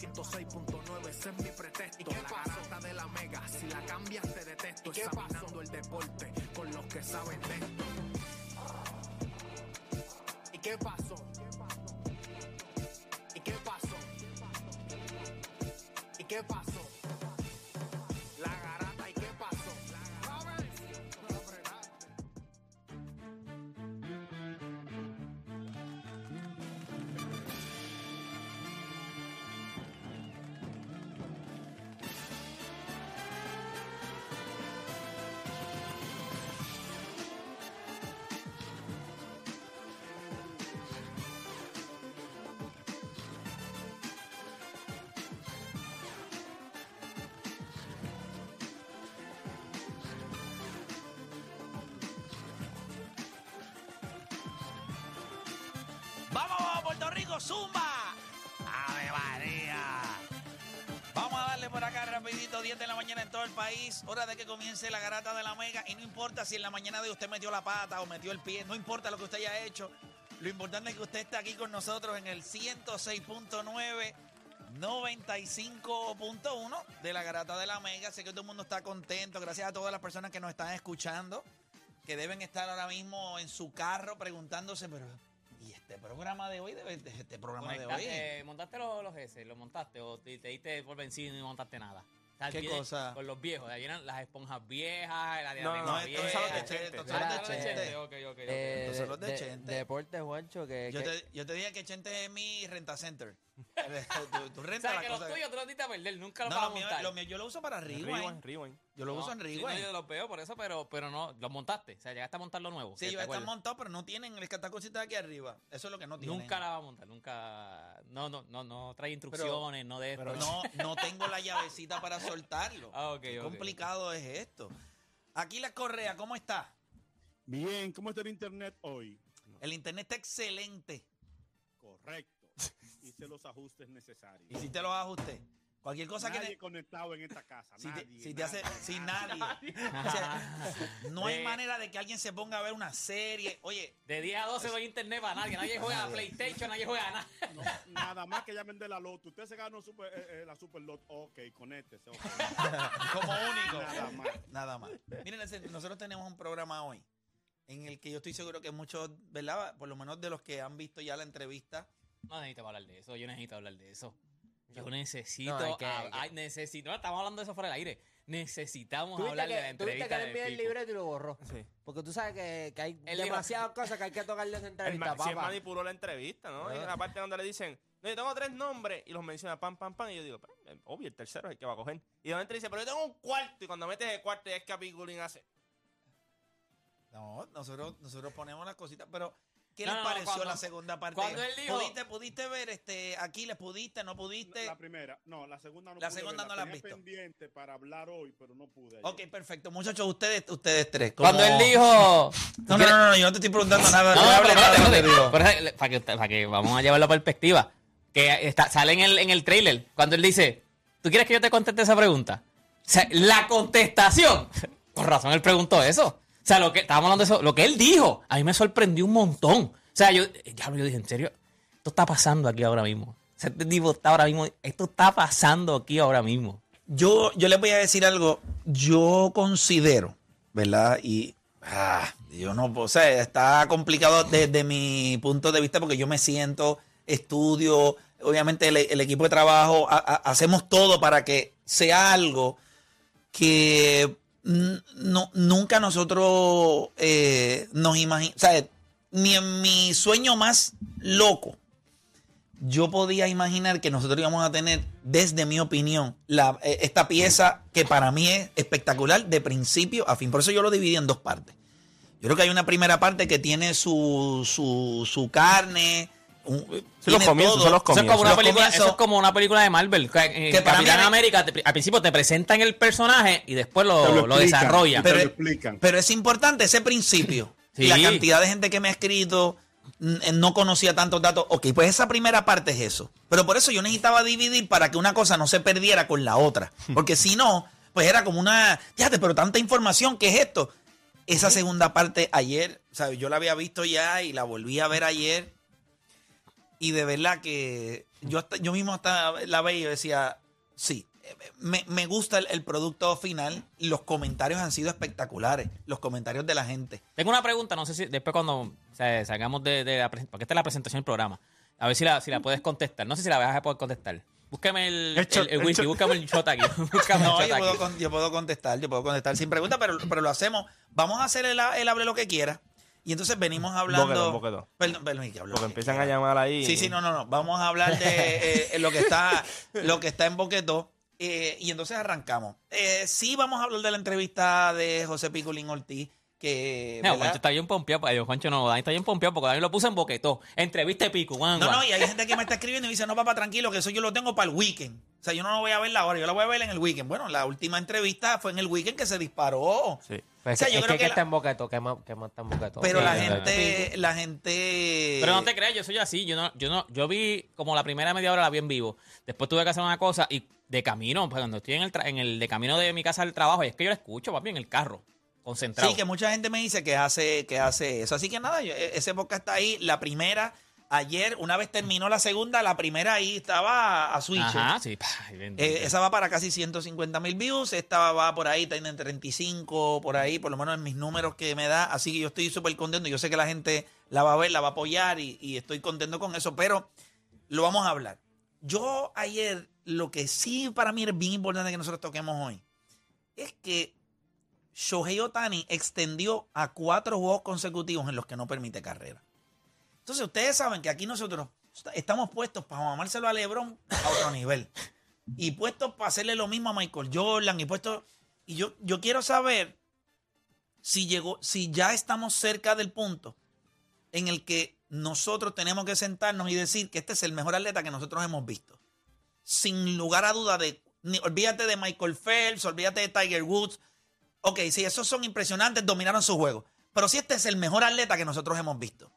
106.9, ese es mi pretexto. La garata de la mega, si la cambias te detesto. Examinando el deporte con los que saben de esto. ¿Y qué pasó? ¿Y qué pasó? ¿Y qué pasó? País. Hora de que comience la garata de la mega. Y no importa si en la mañana de usted metió la pata o metió el pie. No importa lo que usted haya hecho. Lo importante es que usted esté aquí con nosotros en el 106.9. 95.1 de la garata de la Mega. Sé que todo el mundo está contento. Gracias a todas las personas que nos están escuchando, que deben estar ahora mismo en su carro preguntándose, pero ¿y este programa de hoy? Debe- Este programa de hoy. Eh, ¿Montaste los, los S? ¿Los montaste o te, te diste por vencido y no montaste nada? ¿Qué cosa? Con los viejos, ahí eran las esponjas viejas, la No, diadema no, estos vieja. son los de Ah, Chente, ah, son los de los de Chente. Chente, ok, ok, ok. Eh, Estos son los de de- Chente. Deporte, Juancho, que, Yo que- te, yo te dije que Chente es mi renta center. tú, tú rentas ¿Sabes la que los tuyos tú los diste a perder? Nunca los No, vas a montar. lo mío yo lo uso para Rewind. Rewind, rewind. Yo lo No, uso en sí, Rewind. no, yo los veo por eso, pero, pero no, los montaste. O sea, llegaste a montar lo nuevo. Sí, yo acuerdas. montados, pero no tienen el esta cosita aquí arriba. Eso es lo que no tienen. Nunca la va a montar, nunca. No, no, no, no trae instrucciones, no de Pero esto. no, no tengo la llavecita para soltarlo. Ah, ok, Qué ok. complicado es esto. Aquí la Correa, ¿cómo está? Bien, ¿cómo está el internet hoy? El internet está excelente. Correcto. Hice los ajustes necesarios. Hiciste los ajustes. Cualquier cosa nadie que... ne- conectado en esta casa. Si te, nadie, hace... nadie, Si nadie. nadie... O sea, no hay De- manera de que alguien se ponga a ver una serie. Oye, De 10 a 12 no hay internet para nadie. Nadie juega a PlayStation, nadie juega a nada. No, nada más que llamen de la loto. Usted se ganó super, eh, eh, la super lot. Ok, conéctese. como único. Nada más. Nada más. Miren, nosotros tenemos un programa hoy en el que yo estoy seguro que muchos, ¿verdad? Por lo menos de los que han visto ya la entrevista, No necesito hablar de eso. Yo necesito hablar de eso. Yo necesito. No, hay que- que- ay, necesito. No, estamos hablando de eso fuera del aire. Necesitamos hablar de la que, tuviste entrevista que envié el libreto y lo borró. Sí. Porque tú sabes que, que hay demasiadas cosas que hay que tocar de esa El entrevista, si él papá. manipuló la entrevista, ¿no? Y Ah. en la parte donde le dicen, no, yo tengo tres nombres y los menciona pam, pam, pam. Y yo digo, "Pues, eh, obvio, el tercero es el que va a coger. Y de repente dice, pero yo tengo un cuarto. Y cuando metes el cuarto es que Apigulín hace. no, nosotros, nosotros ponemos las cositas, pero ¿qué No, les no, pareció cuando- la segunda parte? cuando él dijo- ¿Pudiste, pudiste ver este, aquí les pudiste, no pudiste? La, la primera. No, la segunda no La pude segunda verla. no la has Tenía visto. pendiente para hablar hoy, pero no pude. ayer. ok, perfecto. Muchachos, ustedes, ustedes tres. como- Cuando él dijo. No, no, no, no, yo no te estoy preguntando nada. No, para, que, para que vamos a llevarlo a perspectiva. Que está, sale en el, en el trailer cuando él dice: ¿Tú quieres que yo te conteste esa pregunta? O sea, la contestación. Por razón él preguntó eso. O sea, lo que estábamos hablando de eso, lo que él dijo, a mí me sorprendió un montón. O sea, yo, ya, yo dije, ¿en serio? Esto está pasando aquí ahora mismo. O sea, este ahora mismo. Esto está pasando aquí ahora mismo. Yo, yo les voy a decir algo. Yo considero, ¿verdad? Y ah, yo no, o sea, está complicado desde mi punto de vista porque yo me siento, estudio, obviamente el, equipo de trabajo, ha- ha- hacemos todo para que sea algo que no, nunca nosotros eh, nos imaginamos, ni en mi sueño más loco yo podía imaginar que nosotros íbamos a tener, desde mi opinión, la, eh, esta pieza que para mí es espectacular de principio a fin. Por eso yo lo dividí en dos partes. Yo creo que hay una primera parte que tiene su, su, su carne. Un- Sí, los tiene comienzos, todo. son los Eso es, como comienzos. una Los película, comienzos. eso es como una película de Marvel. que En Que para Capitán América, te- al principio te presentan el personaje y después lo, lo explican, desarrollan. te Pero- lo explican. Pero es importante ese principio. Sí. Y la cantidad de gente que me ha escrito mm, no conocía tantos datos. Ok, pues esa primera parte es eso. Pero por eso yo necesitaba dividir para que una cosa no se perdiera con la otra. Porque si no, pues era como una. Fíjate, pero tanta información, ¿qué es esto? Esa segunda parte ayer, ¿sabes? Yo la había visto ya y la volví a ver ayer. Y de verdad que yo, hasta- yo mismo hasta la veía y decía, sí, me, me gusta el, el producto final. Los comentarios han sido espectaculares. Los comentarios de la gente. Tengo una pregunta, no sé si después cuando o sea, salgamos de, de la presentación, porque esta es la presentación del programa, a ver si la, si la puedes contestar. No sé si la vas a poder contestar. Búscame el, El shot, el, el el whisky, shot. búscame el shot aquí. Búscame No, el yo puedo, aquí. con- yo puedo contestar, yo puedo contestar sin pregunta, pero, pero lo hacemos. Vamos a hacer el, el hable lo que quiera. Y entonces venimos hablando. Boquetón, boquetón. Perdón, perdón, que hablo Porque empiezan a llamar ahí. Sí, sí, no, no, no. Vamos a hablar de eh, lo que está lo que está en Boquetó. eh, y entonces arrancamos. Eh, sí, vamos a hablar de la entrevista de José Piculín Ortiz. Que, No. Juancho está bien pompeado. Ay, Juancho no, Dani está bien pompeado porque Dani lo puso en boquetó. Entrevista de pico, guan, No, guan. no, y hay gente que me está escribiendo y dice, no, papá, tranquilo, que eso yo lo tengo para el weekend. O sea, yo no lo voy a ver ahora, yo lo voy a ver en el weekend. Bueno, la última entrevista fue en el weekend que se disparó. Sí. Pues O sea, es yo que, creo es que que la- está en boqueto, que más, que más está en boqueto. Pero Sí, la gente, la gente... Pero no te creas, yo soy así. Yo no, yo no, yo vi como la primera media hora la vi en vivo. Después tuve que hacer una cosa y de camino, pues cuando estoy en el, tra- en el de camino de mi casa al trabajo, y es que yo la escucho, papi, en el carro, concentrado. Sí, que mucha gente me dice que hace, que hace eso. Así que nada, yo- e- ese podcast está ahí. La primera, ayer, una vez terminó la segunda, la primera ahí estaba a switch. Ajá, sí. Eh, esa va para casi 150 mil views. Esta va por ahí, tiene 35, por ahí, por lo menos en mis números que me da. Así que yo estoy súper contento. Yo sé que la gente la va a ver, la va a apoyar y, y estoy contento con eso. Pero lo vamos a hablar. Yo ayer, lo que sí para mí es bien importante que nosotros toquemos hoy, es que Shohei Otani extendió a cuatro juegos consecutivos en los que no permite carrera. Entonces, ustedes saben que aquí nosotros estamos puestos para mamárselo a LeBron a otro nivel. Y puestos para hacerle lo mismo a Michael Jordan. Y puestos. Y yo, yo quiero saber si llegó, si ya estamos cerca del punto en el que nosotros tenemos que sentarnos y decir que este es el mejor atleta que nosotros hemos visto. Sin lugar a duda de. ni- olvídate de Michael Phelps, olvídate de Tiger Woods. Ok, si esos son impresionantes, dominaron su juego. Pero si este es el mejor atleta que nosotros hemos visto.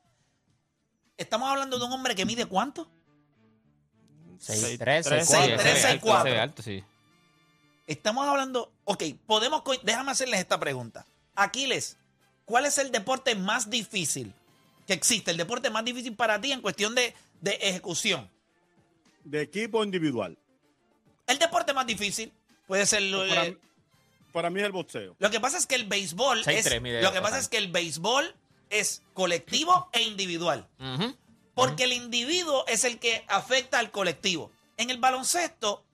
Estamos hablando de un hombre que mide cuánto? 6, 3, Tres, 6, Sí, seis, ese tres, es seis, alto, cuatro. ese es alto, sí. Estamos hablando, ok, podemos, déjame hacerles esta pregunta. Aquiles, ¿cuál es el deporte más difícil que existe? El deporte más difícil para ti en cuestión de, de ejecución. De equipo individual. El deporte más difícil puede ser lo, Para, eh, para mí es el boxeo. lo que pasa es que el béisbol Seis, es, lo que pasa es que el béisbol es colectivo e individual. Porque el individuo es el que afecta al colectivo. En el baloncesto,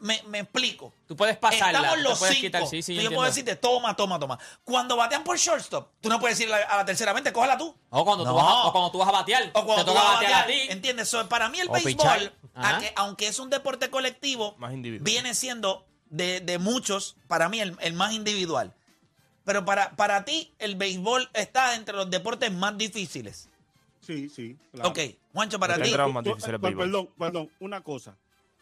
me, me explico. Tú puedes pasarla. Estamos los cinco. quitar, sí, sí, yo entiendo. puedo decirte, toma, toma, toma. Cuando batean por shortstop, tú no puedes decirle a la tercera mente, cógela tú. O cuando, No. tú vas a, o cuando tú vas a batear. O cuando te tú toca vas a batear batear, a ti. ¿Entiendes? So, para mí el O béisbol, aunque es un deporte colectivo, Más individual. viene siendo de, de muchos, para mí, el, el más individual. Pero para, para ti, el béisbol está entre los deportes más difíciles. Sí, sí. claro. Ok, Juancho, para ti. más Tú- perdón, perdón, una cosa.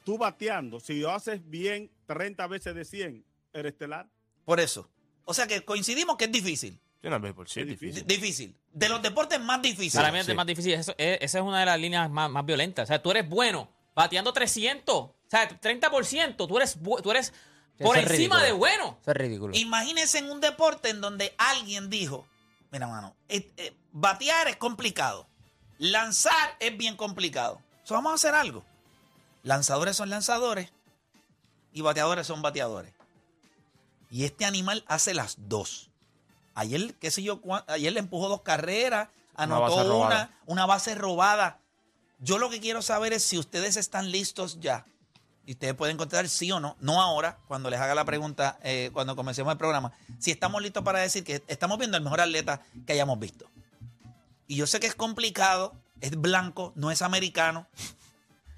Tú bateando, si lo haces bien 30 veces de 100, eres estelar. Por eso. O sea que coincidimos que es difícil. Sí, no, el béisbol, sí, es difícil. Difícil. De los deportes más difíciles. Para mí es sí. más difícil. Eso- es- esa es una de las líneas más, más violentas. O sea, tú eres bueno bateando 300. O sea, 30%. Tú eres, tú eres por Eso es encima ridículo. de bueno. Eso es ridículo. Imagínense en un deporte en donde alguien dijo, mira, mano, eh, eh, batear es complicado, lanzar es bien complicado. So, vamos a hacer algo. Lanzadores son lanzadores y bateadores son bateadores. Y este animal hace las dos. Ayer, qué sé yo, ayer le empujó dos carreras, Una anotó base una, una base robada. Yo lo que quiero saber es si ustedes están listos ya. Y ustedes pueden contestar sí o no. No ahora, cuando les haga la pregunta, eh, cuando comencemos el programa. Si estamos listos para decir que estamos viendo el mejor atleta que hayamos visto. Y yo sé que es complicado, es blanco, no es americano.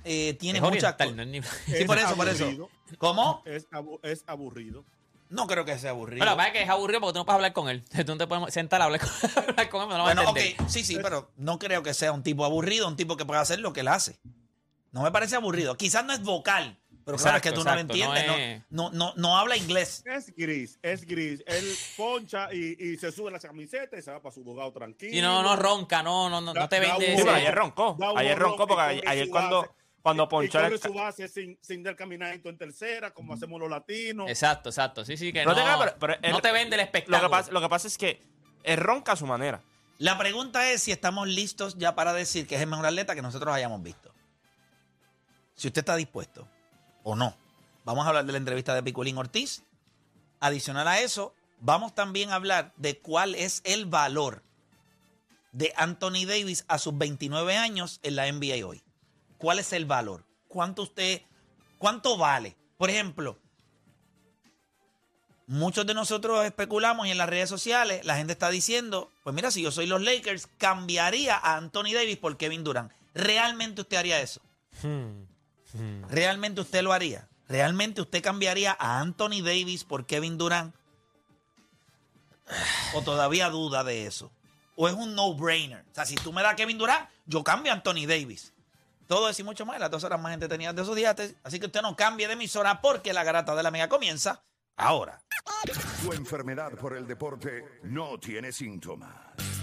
eh, tiene Es muchas cosas. no es ni- Sí, por eso, por eso. ¿Cómo? Es, abu- es aburrido. No creo que sea aburrido. Bueno, lo que es que es aburrido porque tú no puedes hablar con él. Tú no te puedes sentar a hablar con, hablar con él, no lo vas a Bueno, sí, sí, pero no creo que sea un tipo aburrido, un tipo que pueda hacer lo que él hace. No me parece aburrido. Quizás no es vocal, pero claro, es que Exacto, tú no lo exacto, no entiendes. es- No, no, no, no habla inglés. Es gris, es gris. Él poncha y, y se sube la camiseta y se va para su dogado tranquilo. Y no, no ronca, no, no, no, no te vende Sí, ayer roncó. Ayer ron roncó porque ayer cuando, base. cuando ponchó el... su base sin, sin del caminadito en tercera, como hacemos los latinos. Exacto, exacto. Sí, sí, que No no, te creas, pero- pero no él- te vende el Lo espectáculo. que, pasa, lo que pasa es que él ronca a su manera. La pregunta es si estamos listos ya para decir que es el mejor atleta que nosotros hayamos visto. Si usted está dispuesto o no. Vamos a hablar de la entrevista de Piculín Ortiz. Adicional a eso, vamos también a hablar de cuál es el valor de Anthony Davis a sus 29 años en la NBA hoy. ¿Cuál es el valor? ¿Cuánto usted, cuánto vale? Por ejemplo, muchos de nosotros especulamos y en las redes sociales la gente está diciendo, pues mira, si yo soy los Lakers, cambiaría a Anthony Davis por Kevin Durant. ¿Realmente usted haría eso? ¿Realmente usted lo haría? ¿Realmente usted cambiaría a Anthony Davis por Kevin Durant? ¿O todavía duda de eso? ¿O es un no-brainer? O sea, si tú me das a Kevin Durant, yo cambio a Anthony Davis. Todo eso y mucho más. Las dos horas más entretenidas de esos días. Así que usted no cambie de emisora porque la garata de la mega comienza ahora. Tu enfermedad por el deporte no tiene síntomas,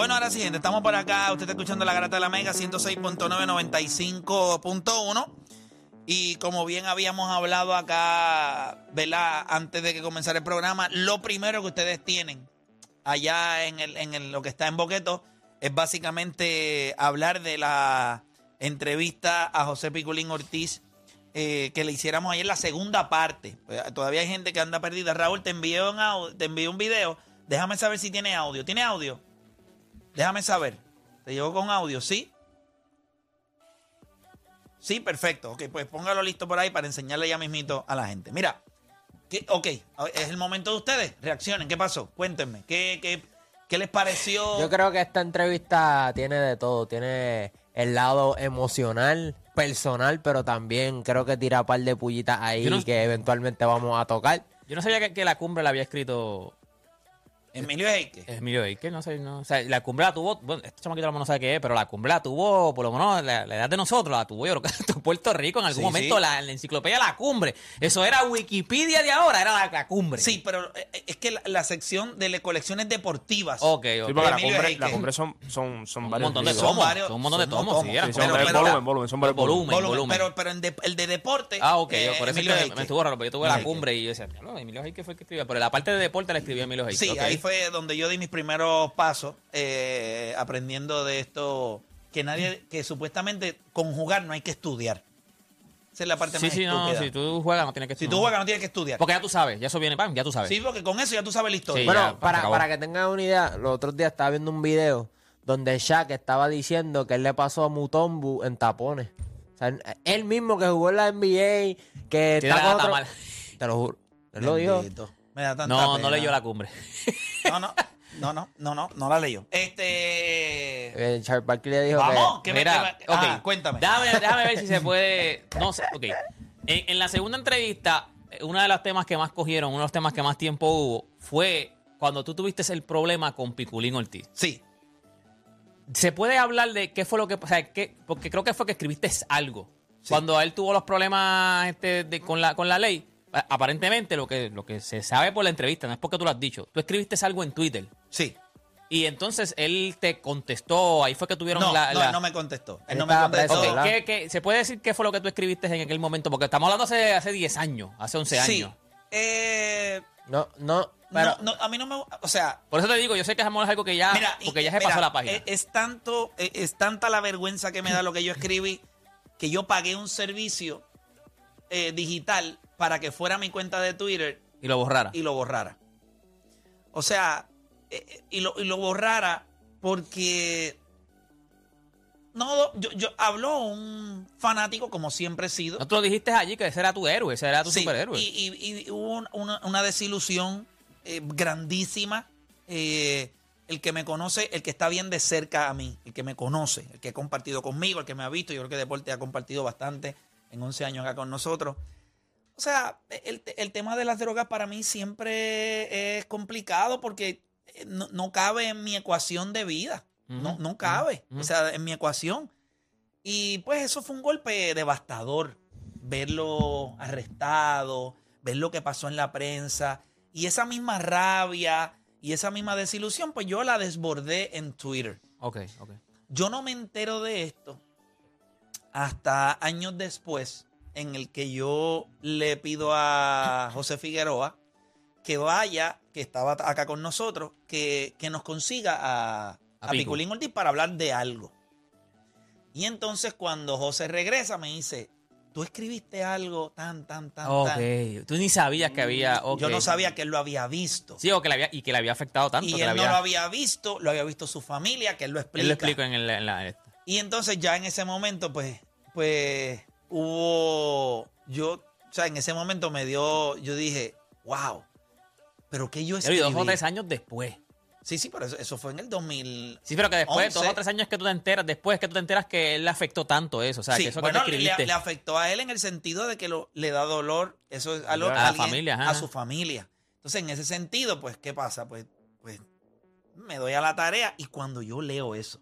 Bueno, ahora sí, estamos por acá. Usted está escuchando la garata de la mega 106.995.1. Y como bien habíamos hablado acá, ¿verdad? Antes de que comenzara el programa, lo primero que ustedes tienen allá en, el, en el- lo que está en Boqueto es básicamente hablar de la entrevista a José Piculín Ortiz eh, que le hiciéramos ayer la segunda parte. Pues, todavía hay gente que anda perdida. Raúl, te envié un, te envié un video. Déjame saber si tiene audio. ¿Tiene audio? Déjame saber. ¿Te llegó con audio? ¿Sí? Sí, perfecto. Ok, pues póngalo listo por ahí para enseñarle ya mismito a la gente. Mira, ¿qué- ok, es el momento de ustedes. Reaccionen. ¿Qué pasó? Cuéntenme. ¿Qué, qué, qué les pareció? Yo creo que esta entrevista tiene de todo. Tiene el lado emocional, personal, pero también creo que tira un par de pullitas ahí no- que eventualmente vamos a tocar. Yo no sabía que, que la cumbre la había escrito Emilio Heike. Emilio Eique, no sé, no, o sea, la cumbre la tuvo, bueno, este chamaquito no sabe qué es, pero la cumbre la tuvo, por lo menos la, la edad de nosotros, la tuvo yo creo que en Puerto Rico en algún Sí, momento, sí. La, la enciclopedia La Cumbre. Eso era Wikipedia de ahora, era la, la cumbre. Sí, pero eh, eh, es que la, la sección de colecciones deportivas. Ok, Sí, ok. porque la cumbre, la cumbre son, son, son Un varios montón de libros. Son tomos, varios- son un montón de son tomos, tomos, sí, eran sí, Sí, son pero- tomos. en pero- volumen, volumen, son varios Volumen. volúmenes. volumen, volumen. Pero, pero en de- el de deporte. Ah, ok, eh, por eso Emilio es que me estuvo raro, porque yo tuve la cumbre y yo decía, no, Emilio Heike fue el que escribió, pero la parte de deporte la escribió Emilio Heike. Sí, ahí fue donde yo di mis primeros pasos eh, aprendiendo de esto que nadie, que supuestamente conjugar no hay que estudiar. Esa es la parte Sí, más sí, no, si tú juegas no tienes que Si no. tú juegas no tienes que estudiar. Porque ya tú sabes, ya eso viene, pam, ya tú sabes. Sí, porque con eso ya tú sabes la historia. Sí, bueno, ya, para, para que tengan una idea, los otros días estaba viendo un video donde Shaq estaba diciendo que él le pasó a Mutombu en tapones. O sea, él mismo que jugó en la NBA, que Tiene está la con otro- mal. Te lo juro. Él lo dijo. Me da tanta No, pena. no leyó la cumbre. No, no, no, no, no, no, no la leyó. Este. Eh, Charles Barkley le dijo Vamos, que... que me, Mira, me- ok. ajá, cuéntame. Déjame, déjame ver si se puede. No sé, ok. En, en la segunda entrevista, uno de los temas que más cogieron, uno de los temas que más tiempo hubo, fue cuando tú tuviste el problema con Piculín Ortiz. Sí, ¿Se puede hablar de qué fue lo que. O sea, qué- porque creo que fue que escribiste algo. Cuando él tuvo los problemas este, de- con, la, con la ley, aparentemente lo que, lo que se sabe por la entrevista, no es porque tú lo has dicho, tú escribiste algo en Twitter. sí. Y entonces él te contestó, ahí fue que tuvieron No, la, no, la- no me contestó. Él Él no me contestó. preso, Ok, ¿verdad? ¿qué- qué- se puede decir qué fue lo que tú escribiste en aquel momento? Porque estamos hablando hace, hace 10 años, hace 11 Sí. años. Eh, No, no, pero... no, no, a mí no me. O sea, Por eso te digo, yo sé que es algo que ya, Mira, porque ya se mira, pasó la página. Es, es tanto, es, es tanta la vergüenza que me da lo que yo escribí que yo pagué un servicio eh, digital para que fuera mi cuenta de Twitter y lo borrara. y lo borrara. O sea, eh, eh, y, lo, y lo borrara porque no, yo, yo habló un fanático como siempre he sido. No tú lo dijiste allí que ese era tu héroe, ese era tu Sí, superhéroe. Y, y- y hubo un- una, una desilusión eh, grandísima. Eh, el que me conoce, el que está bien de cerca a mí, el que me conoce, el que ha compartido conmigo, el que me ha visto, yo creo que Deporte ha compartido bastante en 11 años acá con nosotros. O sea, el, el tema de las drogas para mí siempre es complicado porque eh, no, no cabe en mi ecuación de vida. no, no cabe, o sea, en mi ecuación. Y pues eso fue un golpe devastador, verlo arrestado, ver lo que pasó en la prensa y esa misma rabia y esa misma desilusión, pues yo la desbordé en Twitter. Ok, ok. Yo no me entero de esto hasta años después, en el que yo le pido a José Figueroa que vaya, que estaba acá con nosotros, que, que nos consiga a, A. Piculín Ortiz para hablar de algo. Y entonces cuando José regresa me dice, tú escribiste algo tan, tan, tan, Ok. tan. Tú ni sabías que había. Yo no sabía que él lo había visto. Sí, o que le había, y que le había afectado tanto. y que él no lo había visto, lo había visto su familia, que él lo explica. Él lo explicó en, el, en la. esta. Y entonces ya en ese momento, pues, pues hubo, yo, o sea, en ese momento me dio, yo dije, wow, pero que yo Pero y escribí. dos o tres años después. Sí, sí, pero eso, eso fue en el 2000. Sí, pero que después, dos o tres años que tú te enteras, después que tú te enteras que él le afectó tanto eso. O sea, sí, que eso bueno, que tú le, escribiste. le afectó a él en el sentido de que lo, le da dolor eso es a, lo- A la alguien- familia, ajá. a su familia. Entonces, en ese sentido, pues, ¿qué pasa? Pues, pues, me doy a la tarea y cuando yo leo eso,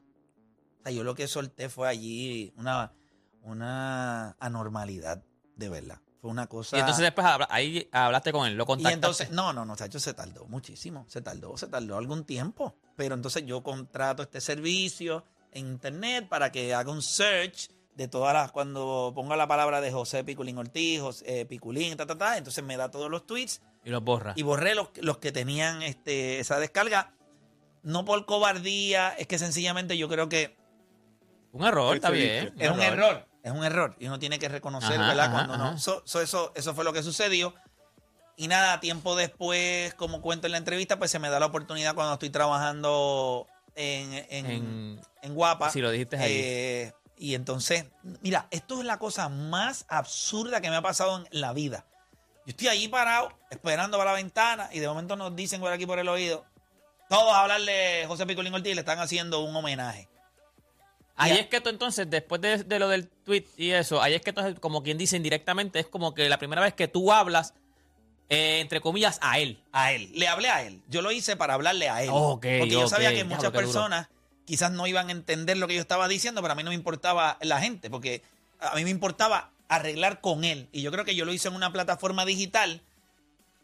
o sea, yo lo que solté fue allí una, una anormalidad, de verdad. Fue una cosa... y entonces después habla- ahí hablaste con él, lo Y contactaste. entonces, no, no, no, Chacho, se tardó muchísimo, se tardó, se tardó algún tiempo. Pero entonces yo contrato este servicio en internet para que haga un search de todas las, cuando ponga la palabra de José Piculín Ortiz, José, eh, Piculín, ta, ta, ta, entonces me da todos los tweets y los borra. y borré los, los que tenían este, esa descarga. No por cobardía, es que sencillamente yo creo que Un error, está bien. es un error. es un error. Y uno tiene que reconocer, Ajá, ¿verdad? ajá, Cuando no. So- so eso, eso fue lo que sucedió. Y nada, tiempo después, como cuento en la entrevista, pues se me da la oportunidad cuando estoy trabajando en, en, En- en Guapa. Sí, lo dijiste ahí. Eh, y entonces, mira, esto es la cosa más absurda que me ha pasado en la vida. Yo estoy allí parado, esperando para la ventana, y de momento nos dicen por aquí por el oído, todos a hablarle José Picolín Ortiz, le están haciendo un homenaje. Ahí es que tú entonces, después de, de lo del tweet y eso, ahí es que entonces, como quien dice indirectamente, es como que la primera vez que tú hablas, eh, entre comillas, a él. A él. Le hablé a él. Yo lo hice para hablarle a él. Porque yo sabía que muchas personas quizás no iban a entender lo que yo estaba diciendo, pero a mí no me importaba la gente, porque a mí me importaba arreglar con él. Y yo creo que yo lo hice en una plataforma digital,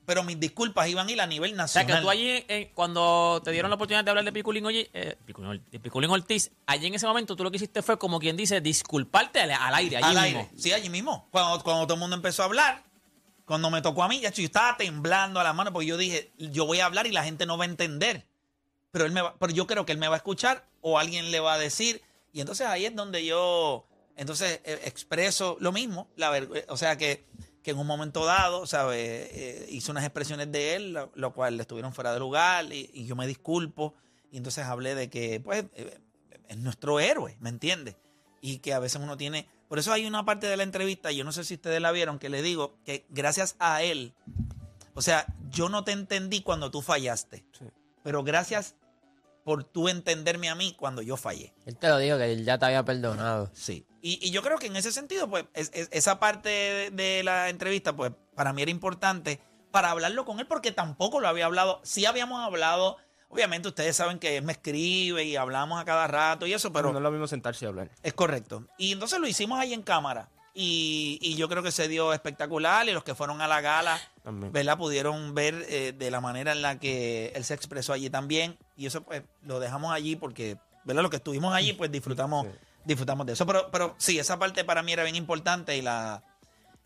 pero mis disculpas iban a ir a nivel O sea, nacional. que tú allí, eh, cuando te dieron la oportunidad de hablar de Piculín, Oye- eh, Piculín, Or- de Piculín Ortiz, allí en ese momento tú lo que hiciste fue, como quien dice, disculparte al, al aire, allí al mismo. aire. Sí, allí mismo. Cuando, cuando todo el mundo empezó a hablar, cuando me tocó a mí, ya yo estaba temblando a la mano porque yo dije, yo voy a hablar y la gente no va a entender. Pero él me va- pero yo creo que él me va a escuchar o alguien le va a decir. Y entonces ahí es donde yo entonces eh, expreso lo mismo, la ver- o sea que, que en un momento dado, ¿sabes? Eh, hice unas expresiones de él, lo, lo cual estuvieron fuera de lugar y, y yo me disculpo. Y entonces hablé de que, pues, eh, es nuestro héroe, ¿me entiendes? Y que a veces uno tiene... Por eso hay una parte de la entrevista, yo no sé si ustedes la vieron, que le digo que gracias a él, o sea, yo no te entendí cuando tú fallaste, pero gracias por tú entenderme a mí cuando yo fallé. Él te lo dijo que él ya te había perdonado. Sí. Y, y yo creo que en ese sentido, pues, es- es- esa parte de, de la entrevista, pues, para mí era importante para hablarlo con él, porque tampoco lo había hablado. Sí habíamos hablado, obviamente ustedes saben que él me escribe y hablamos a cada rato y eso, Pero no es lo mismo sentarse y hablar. es correcto. Y entonces lo hicimos ahí en cámara. Y, y yo creo que se dio espectacular y los que fueron a la gala, También. ¿verdad? Pudieron ver eh, de la manera en la que él se expresó allí también. Y eso pues lo dejamos allí porque, ¿verdad? Los que estuvimos allí pues disfrutamos, Sí. Disfrutamos de eso. Pero, pero sí, esa parte para mí era bien importante y la...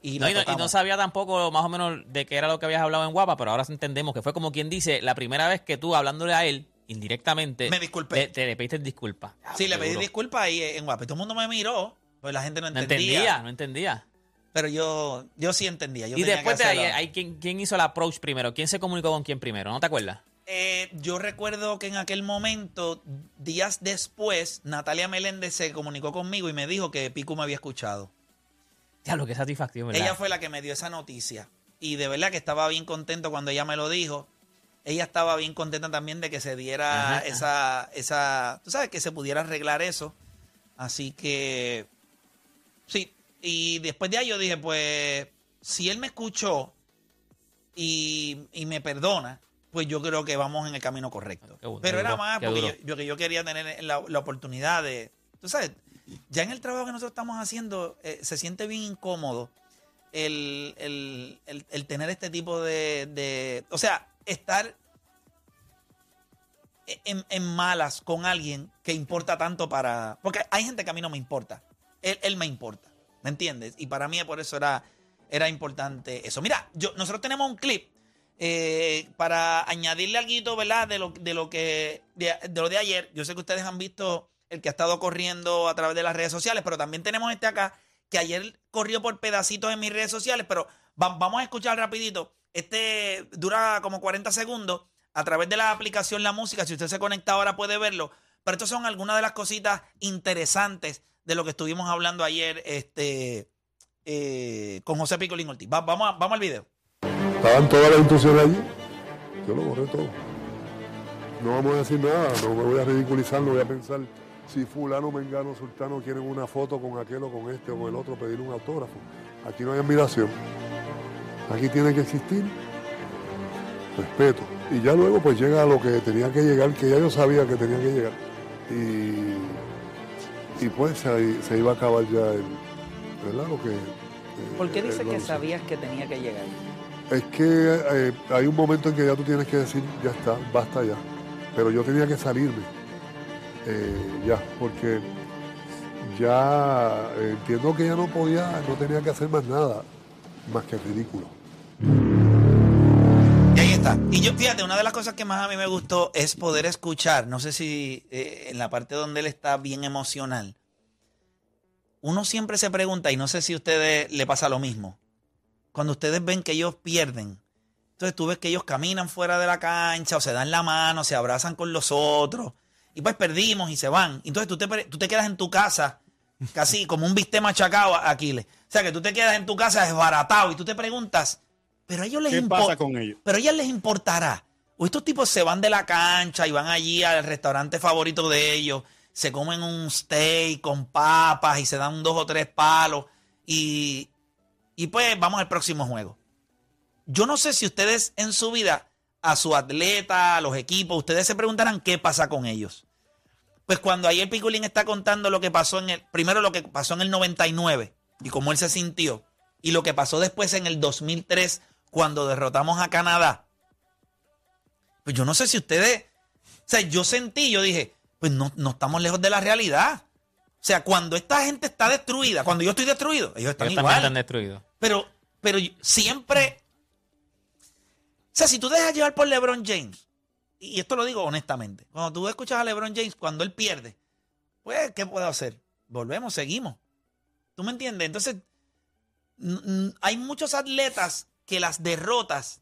Y, No, y, no, y no sabía tampoco más o menos de qué era lo que habías hablado en Guapa, pero ahora entendemos que fue como quien dice, la primera vez que tú hablándole a él, indirectamente, Me disculpé. Te, te le pediste disculpas. Sí, le pedí disculpas ahí en Guapa. Y todo el mundo me miró, pues la gente no No entendía. entendía, no entendía. Pero yo, yo sí entendía. Yo y tenía después que de ahí, ahí, ¿quién, quién hizo el approach primero? ¿Quién se comunicó con quién primero? ¿No te acuerdas? Eh, yo recuerdo que en aquel momento, días después, Natalia Meléndez se comunicó conmigo y me dijo que Pico me había escuchado. Diablo, qué satisfacción, ¿verdad? Ella fue la que me dio esa noticia. Y de verdad que estaba bien contento cuando ella me lo dijo. Ella estaba bien contenta también de que se diera Ajá, esa, esa, tú sabes, que se pudiera arreglar eso. Así que, sí. Y después de ahí yo dije, pues, si él me escuchó y, y me perdona, pues yo creo que vamos en el camino correcto. Bueno, Pero era duro, más porque yo, yo que yo quería tener la, la oportunidad de, tú sabes, ya en el trabajo que nosotros estamos haciendo eh, se siente bien incómodo el, el- el- el tener este tipo de, de- o sea, estar en, en malas con alguien que importa tanto para, porque hay gente que a mí no me importa, él, él me importa, ¿me entiendes? Y para mí por eso era, era importante eso. Mira, yo, nosotros tenemos un clip eh, para añadirle algo, ¿verdad? De lo, de lo que de, lo de ayer. Yo sé que ustedes han visto el que ha estado corriendo a través de las redes sociales, pero también tenemos este acá que ayer corrió por pedacitos en mis redes sociales, pero va- vamos a escuchar rapidito. Este dura como 40 segundos a través de la aplicación La Música. Si usted se conecta ahora puede verlo. Pero estas son algunas de las cositas interesantes de lo que estuvimos hablando ayer este, eh, con José Picolín Ortiz. Va- vamos, vamos al video. Estaban todas las instrucciones allí. Yo lo borré todo. No vamos a decir nada, no me voy a ridiculizar, no voy a pensar si fulano, mengano, sultano quieren una foto con aquel o con este o con el otro, pedir un autógrafo. Aquí no hay admiración. Aquí tiene que existir respeto. Y ya luego pues llega a lo que tenía que llegar, que ya yo sabía que tenía que llegar. Y, y pues se, se iba a acabar ya el, ¿verdad? Lo que, eh, ¿Por qué dice el que sabías que tenía que llegar? Es que eh, hay un momento en que ya tú tienes que decir, ya está, basta ya. Pero yo tenía que salirme eh, ya, porque ya eh, entiendo que ya no podía, no tenía que hacer más nada, más que ridículo. Y ahí está. Y yo, fíjate, una de las cosas que más a mí me gustó es poder escuchar, no sé si en la parte donde él está bien emocional, uno siempre se pregunta, y no sé si a ustedes le pasa lo mismo, cuando ustedes ven que ellos pierden, entonces tú ves que ellos caminan fuera de la cancha o se dan la mano, se abrazan con los otros, y pues perdimos y se van. Entonces tú te, tú te quedas en tu casa, casi como un bistec machacado, Aquiles. O sea, que tú te quedas en tu casa desbaratado y tú te preguntas, pero a ellos les ¿Qué pasa con ellos? Pero a ellas les importará. O estos tipos se van de la cancha y van allí al restaurante favorito de ellos, se comen un steak con papas y se dan dos o tres palos y, y pues vamos al próximo juego. Yo no sé si ustedes en su vida, a su atleta, a los equipos, ustedes se preguntarán qué pasa con ellos. Pues cuando ayer Piculín está contando lo que pasó en el, primero lo que pasó en el 99 y cómo él se sintió, y lo que pasó después en el 2003 cuando derrotamos a Canadá, pues yo no sé si ustedes, o sea, yo sentí, yo dije, pues no, no estamos lejos de la realidad. O sea, cuando esta gente está destruida, cuando yo estoy destruido, ellos están Ellos igual. están destruidos. Pero, pero siempre. O sea, si tú dejas llevar por LeBron James, y esto lo digo honestamente, cuando tú escuchas a LeBron James, cuando él pierde, pues, ¿qué puedo hacer? Volvemos, seguimos. ¿Tú me entiendes? Entonces, hay muchos atletas que las derrotas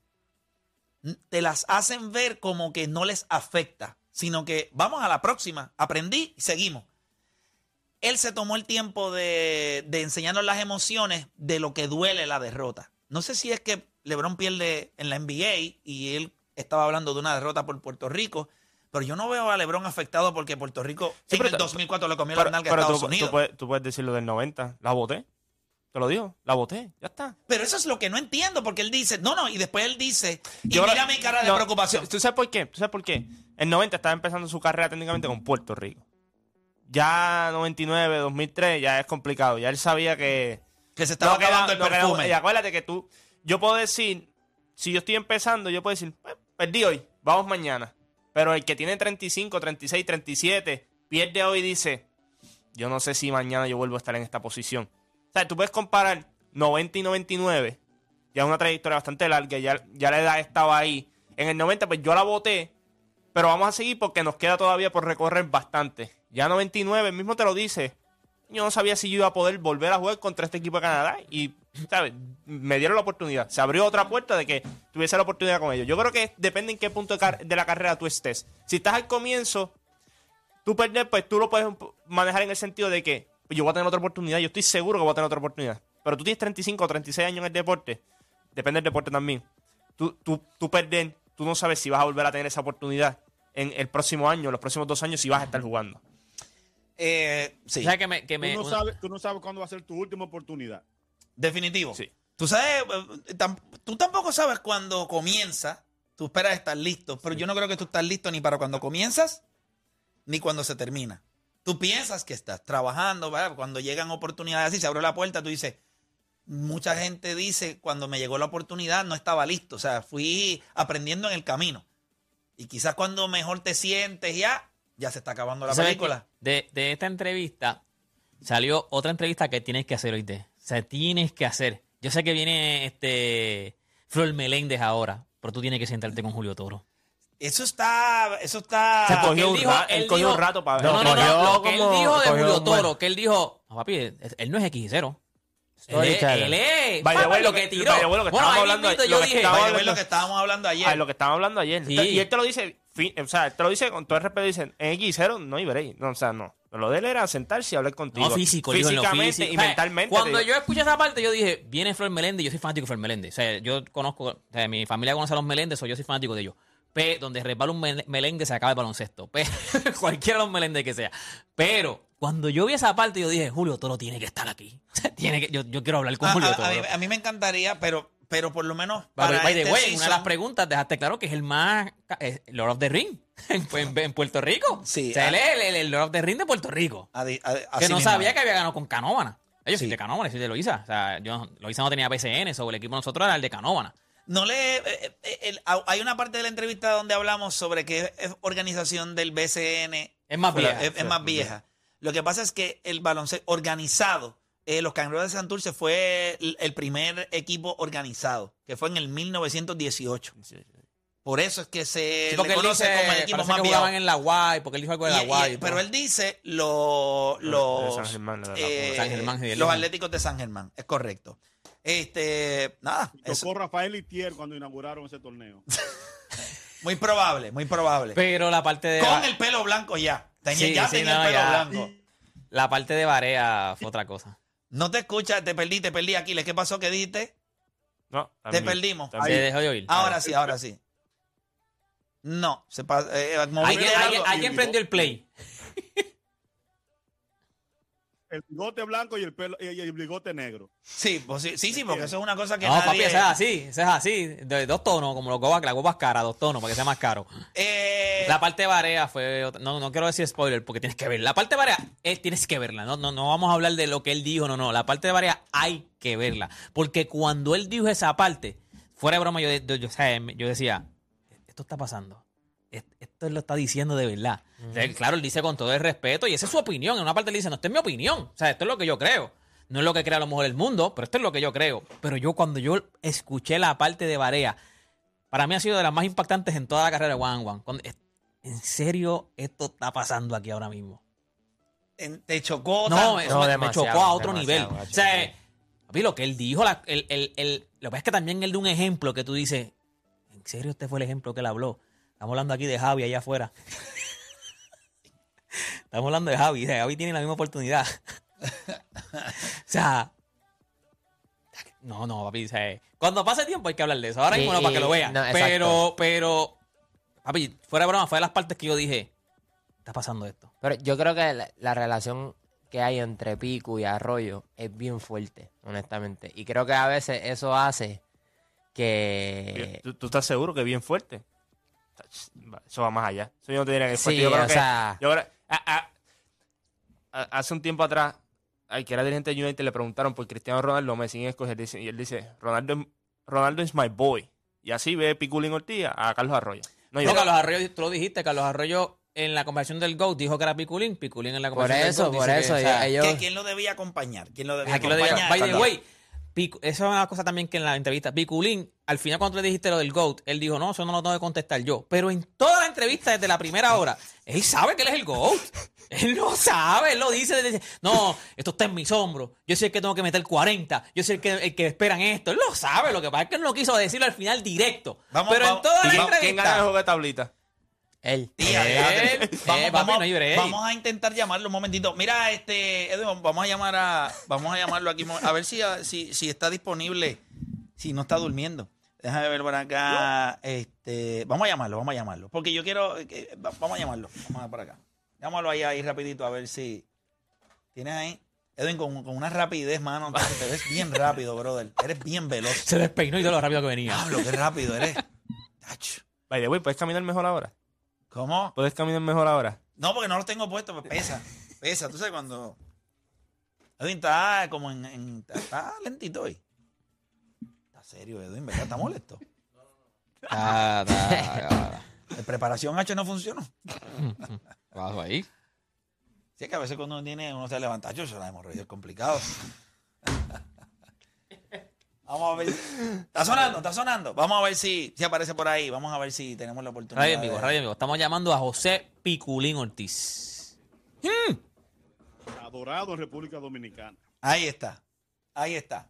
te las hacen ver como que no les afecta, sino que vamos a la próxima, aprendí y seguimos él se tomó el tiempo de, de enseñarnos las emociones de lo que duele la derrota. No sé si es que LeBron pierde en la NBA y él estaba hablando de una derrota por Puerto Rico, pero yo no veo a LeBron afectado porque Puerto Rico Sí, en pero el tú- 2004 le comió Pero, la nalga a Estados tú, Unidos. tú puedes, tú puedes decir lo del 90. La voté. Te lo digo. La voté. Ya está. Pero eso es lo que no entiendo porque él dice, no, no, y después él dice, y Yo mira ahora- mi cara de no, preocupación. ¿Tú sabes por qué? ¿Tú sabes por qué? En 90 estaba empezando su carrera técnicamente con Puerto Rico. Ya 99, 2003, ya es complicado. Ya él sabía que... Que se estaba no queda- acabando el no queda- perfume. y acuérdate que tú... Yo puedo decir... Si yo estoy empezando, yo puedo decir... "Pues, perdí hoy. Vamos mañana. Pero el que tiene 35, 36, 37... Pierde hoy y dice... Yo no sé si mañana yo vuelvo a estar en esta posición. O sea, tú puedes comparar 90 y 99 ya es una trayectoria bastante larga, ya, ya la edad estaba ahí. En el 90, pues yo la voté, pero vamos a seguir porque nos queda todavía por recorrer bastante. Ya 99, el mismo te lo dice. Yo no sabía si yo iba a poder volver a jugar contra este equipo de Canadá y, ¿sabes? Me dieron la oportunidad. Se abrió otra puerta de que tuviese la oportunidad con ellos. Yo creo que depende en qué punto de, la carrera tú estés. Si estás al comienzo, tú perder, pues tú lo puedes manejar en el sentido de que pues, yo voy a tener otra oportunidad, yo estoy seguro que voy a tener otra oportunidad. Pero tú tienes 35 o 36 años en el deporte, depende del deporte también. Tú, tú, tú tú no sabes si vas a volver a tener esa oportunidad en el próximo año, los próximos dos años, si vas a estar jugando. Eh, sí, ¿Sabes que me, que Tú no, una- sabes, tú no sabes cuándo va a ser tu última oportunidad. definitivo. Sí. Tú sabes, eh, tam- tú tampoco sabes cuándo comienza Tú esperas estar listo, pero yo no creo que tú estás listo ni para cuando comienzas ni cuando se termina. Tú piensas que estás trabajando, ¿verdad? cuando llegan oportunidades así, se abre la puerta, tú dices, mucha gente dice, cuando me llegó la oportunidad no estaba listo, o sea, fui aprendiendo en el camino. Y quizás cuando mejor te sientes ya, ya se está acabando la ¿Sabes película. De, de esta entrevista salió otra entrevista que tienes que hacer hoy. O sea, tienes que hacer. Yo sé que viene este Flor Meléndez ahora, pero tú tienes que sentarte con Julio Toro. Eso está, eso está... Se él cogió, un, dijo- ra- él cogió dijo- un rato para No, no, no, no, Lo que él dijo de Julio Toro, que él dijo, no, papi, él él no es X0. Storyteller. By the way, lo que tiró. by the way, lo que Bueno, estábamos ahí hablando- mismito lo yo que dije, estaba- Vaya, güey, lo que estábamos hablando ayer. Ah, lo que estábamos hablando ayer. Sí. Y él te lo dice, o sea, él te lo dice con todo el respeto, dice, en X0 no hay break. No, o sea, no. Lo de él era sentarse y hablar contigo. No, físico, digo, en lo Físicamente físico. y O sea, mentalmente. Cuando te digo. yo escuché esa parte, yo dije, viene Flor Meléndez, yo soy fanático de Flor Meléndez. O sea, yo conozco, o sea, mi familia conoce a los Meléndez, o yo soy fanático de ellos. P, donde resbala un Mel- Meléndez se acaba el baloncesto. P, cualquiera de los Meléndez que sea. Pero cuando yo vi esa parte, yo dije, Julio Toro tiene que estar aquí. Tiene que, yo, yo quiero hablar con A- Julio a, Toro. a mí, a mí me encantaría, pero, pero por lo menos para by the este way, en una de las season- preguntas dejaste claro que es el más eh, Lord of the Ring en, en- en Puerto Rico. Sí, O sea, ah. él es el, el- el Lord of the Ring de Puerto Rico. Adi- que no sabía que había ganado con Canóvana. Ellos sí, Sí. de Canóvana, sí de Loiza. O sea, yo, Loiza no tenía PCN, sobre el equipo de nosotros era el de Canóvana. No le, eh, eh, el- hay una parte de la entrevista donde hablamos sobre qué es organización del BCN Es más vieja. Es, es más vieja. Lo que pasa es que el baloncesto organizado, eh, los Cangrejeros de Santurce fue el, el primer equipo organizado, que fue en el 1918. Por eso es que se Sí, le porque él conoce dice, como el equipo más que viejo. jugaban en la Guay, porque él dijo algo de la Y- Guay. y pero él dice lo- los, San Germán, la eh, San Germán, sí, él los. Atléticos de San Germán, es correcto. Este, nada, Tocó Rafael Itier cuando inauguraron ese torneo. muy probable, muy probable. Pero la parte de. Con el pelo blanco ya. Tenía, Sí, ya sí, tenía no, el pelo ya. blanco. La parte de Barea fue otra cosa. No te escuchas, te perdí, te perdí, Aquiles. ¿Qué pasó? ¿Qué dijiste? No, Te también. perdimos. Se También. dejó de oír. Ahora sí, ahora sí. No, se pasa. Eh, moviste ¿Alguien, algo. alguien- alguien prendió el play. El bigote blanco y el pelo y el bigote negro. Sí, pues sí, sí, sí, porque eso es una cosa que No, nadie... papi, eso es así. Eso es así. De dos tonos, como los gobas, las gobas caras, dos tonos, para que sea más caro. Eh, La parte de Barea fue. otra- No, no quiero decir spoiler porque tienes que verla. La parte de Barea, eh, tienes que verla. No, no, no vamos a hablar de lo que él dijo, no, no. La parte de Barea hay que verla. Porque cuando él dijo esa parte, fuera de broma, yo, yo, yo, yo decía: Esto está pasando. Es- Esto él lo está diciendo de verdad. Claro, él dice con todo el respeto y esa es su opinión. En una parte él dice: No, esta es mi opinión. O sea, esto es lo que yo creo. No es lo que cree a lo mejor el mundo, pero esto es lo que yo creo. Pero yo, cuando yo escuché la parte de Barea, para mí ha sido de las más impactantes en toda la carrera de One One. Cuando- es- ¿En serio esto está pasando aquí ahora mismo? te chocó No, eso No, me- me, chocó a otro nivel. O sea, papi, lo que él dijo, la- el, el- el- lo que pasa es que también él de un ejemplo que tú dices, ¿en serio este fue el ejemplo que él habló? Estamos hablando aquí de Javi allá afuera. Estamos hablando de Javi. Javi tiene la misma oportunidad. o sea, no, no, papi. o sea, cuando pase tiempo hay que hablar de eso. Ahora Sí, mismo no, para que lo vean. no, pero, pero, papi, fuera de broma, fue de las partes que yo dije, está pasando esto. Pero yo creo que la, la relación que hay entre Pico y Arroyo es bien fuerte, honestamente. Y creo que a veces eso hace que... ¿Tú, tú estás seguro que es bien fuerte? Eso va más allá. Eso yo no te diría que es fuerte. Sí, yo creo o que, sea- yo creo- a- a- a- hace un tiempo atrás, al que era dirigente de United le preguntaron por Cristiano Ronaldo, me siguen escoger. dice- Y él dice, Ronaldo, Ronaldo is my boy. Y así ve Piculín Ortiz a Carlos Arroyo. No, yo- No, Carlos Arroyo, tú lo dijiste, Carlos Arroyo en la conversación del GOAT dijo que era Piculín, Piculín en la Por conversación eso, del GOAT por eso. que, o sea, ellos- ¿Qué- ¿Quién lo debía acompañar? ¿Quién lo debía Aquí lo acompañar? By the way, Eso es una cosa también que en la entrevista, Piculín, al final cuando le dijiste lo del GOAT, él dijo, no, eso no lo tengo que contestar yo. Pero en toda la entrevista desde la primera hora, él sabe que él es el GOAT. Él lo sabe, él lo dice, desde, no, esto está en mis hombros. Yo soy el que tengo que meter 40. Yo soy el que, el que esperan esto. Él lo sabe, lo que pasa es que él no quiso decirlo al final directo. Vamos, Pero en vamos. toda ¿Y la quién, quién gana el entrevista... juego de tablita? Él. Eh, vamos, eh, papi, no a intentar llamarlo un momentito. Mira, este, Edwin, vamos a llamar a, vamos a llamarlo aquí, a ver si, si, si está disponible, si no está durmiendo. Déjame ver por acá. Este, vamos a llamarlo, vamos a llamarlo. Porque yo quiero, va- vamos a llamarlo. Vamos a ver por acá. Llámalo ahí, ahí rapidito a ver si tienes ahí. Edwin, con, con una rapidez, mano, te, ves bien rápido, brother. Eres bien veloz. Se despeinó y de lo rápido que venía. Pablo, qué rápido eres. The way, ¿puedes caminar mejor ahora? ¿Cómo? ¿Puedes caminar mejor ahora? No, porque no los tengo puestos, pues pesa. Pesa, tú sabes cuando. Edwin está como en. en- está lentito hoy. Está serio, Edwin, ¿verdad? Está molesto. Ah, da- La preparación H no funcionó. Bajo ahí. Sí, es que a veces cuando uno tiene, uno se levanta, yo se la hemorroide es complicado. Vamos a ver. Está sonando, está sonando. Vamos a ver si, si aparece por ahí. Vamos a ver si tenemos la oportunidad. Radio en vivo, de- radio en vivo. Estamos llamando a José Piculín Ortiz. Adorado en República Dominicana. Ahí está. Ahí está.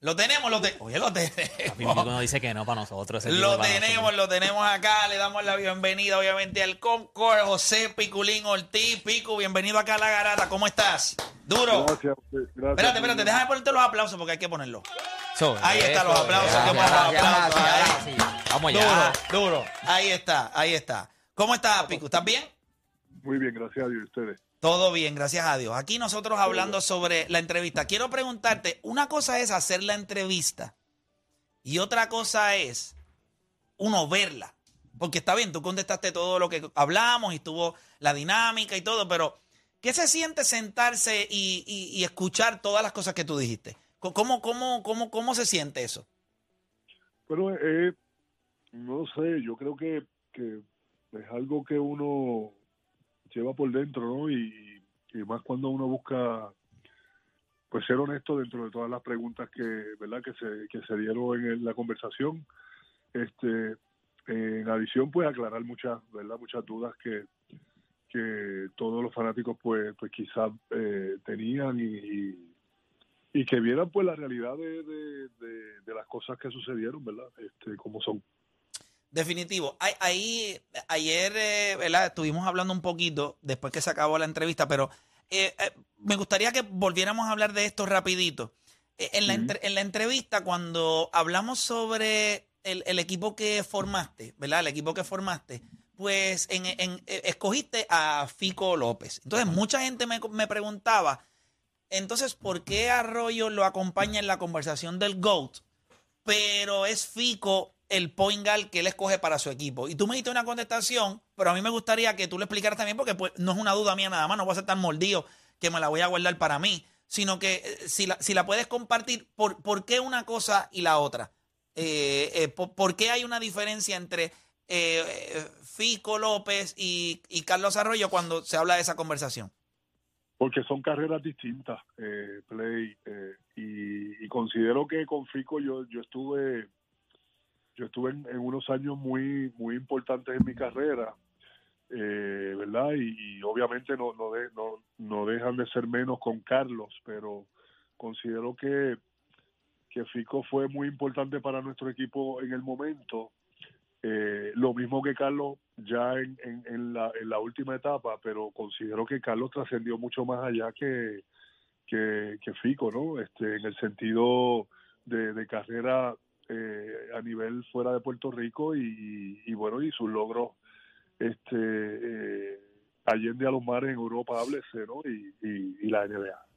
Lo tenemos, lo tenemos. Oye, lo tenemos. Pico dice que no para nosotros. Lo tenemos, nosotros. lo tenemos acá. Le damos la bienvenida, obviamente, al Concord, José Piculín Ortiz. Pico, bienvenido acá a La Garata. ¿Cómo estás? Duro. Gracias, gracias. Espérate, espérate, déjame ponerte los aplausos porque hay que ponerlos. Ahí están los aplausos, gracias, aplausos, ahí. Vamos allá. Duro, duro. Ahí está, ahí está. ¿Cómo estás, Pico? ¿Estás bien? Muy bien, gracias a Dios. ¿Y ustedes? Todo bien, gracias a Dios. Aquí nosotros hablando sobre la entrevista. Quiero preguntarte, una cosa es hacer la entrevista y otra cosa es uno verla. Porque está bien, tú contestaste todo lo que hablamos y estuvo la dinámica y todo, pero ¿qué se siente sentarse y, y- escuchar todas las cosas que tú dijiste? ¿Cómo, cómo, cómo, cómo se siente eso? Pero eh, no sé, yo creo que, que es algo que uno lleva por dentro, ¿no? Y, y más cuando uno busca, pues ser honesto dentro de todas las preguntas que, ¿verdad? Que se, que se dieron en la conversación. Este, en adición, pues aclarar muchas, ¿verdad? Muchas dudas que, que todos los fanáticos, pues, pues quizás eh, tenían y, y, y que vieran, pues, la realidad de, de, de- de las cosas que sucedieron, ¿verdad? Este, como son. Definitivo. Ahí, ahí, ayer, eh, ¿verdad? Estuvimos hablando un poquito después que se acabó la entrevista, pero eh, eh, me gustaría que volviéramos a hablar de esto rapidito. Eh, en, la en la entrevista, cuando hablamos sobre el, el equipo que formaste, ¿verdad? El equipo que formaste, pues en, en- eh, escogiste a Fico López. Entonces, mucha gente me, me preguntaba, entonces, ¿por qué Arroyo lo acompaña en la conversación del GOAT? pero es Fico el point guard que él escoge para su equipo. Y tú me diste una contestación, pero a mí me gustaría que tú lo explicaras también, porque pues, no es una duda mía nada más, no voy a ser tan mordido que me la voy a guardar para mí, sino que eh, si la, si la puedes compartir, ¿por, por qué una cosa y la otra? Eh, eh, por, por qué hay una diferencia entre eh, eh, Fico López y, y Carlos Arroyo cuando se habla de esa conversación? porque son carreras distintas, eh, Play, eh, y, considero que con Fico yo, yo estuve yo estuve en, en unos años muy muy importantes en mi carrera, eh, ¿verdad? Y, y obviamente no no, de- no no dejan de ser menos con Carlos, pero considero que que Fico fue muy importante para nuestro equipo en el momento. Eh, lo mismo que Carlos ya en, en, en la, en la última etapa, pero considero que Carlos trascendió mucho más allá que, que, que Fico, ¿no? Este, en el sentido de, carrera eh, a nivel fuera de Puerto Rico y, y, bueno, y sus logros este, eh, allende a los mares en Europa, háblese, ¿no? Y, y, y la NBA.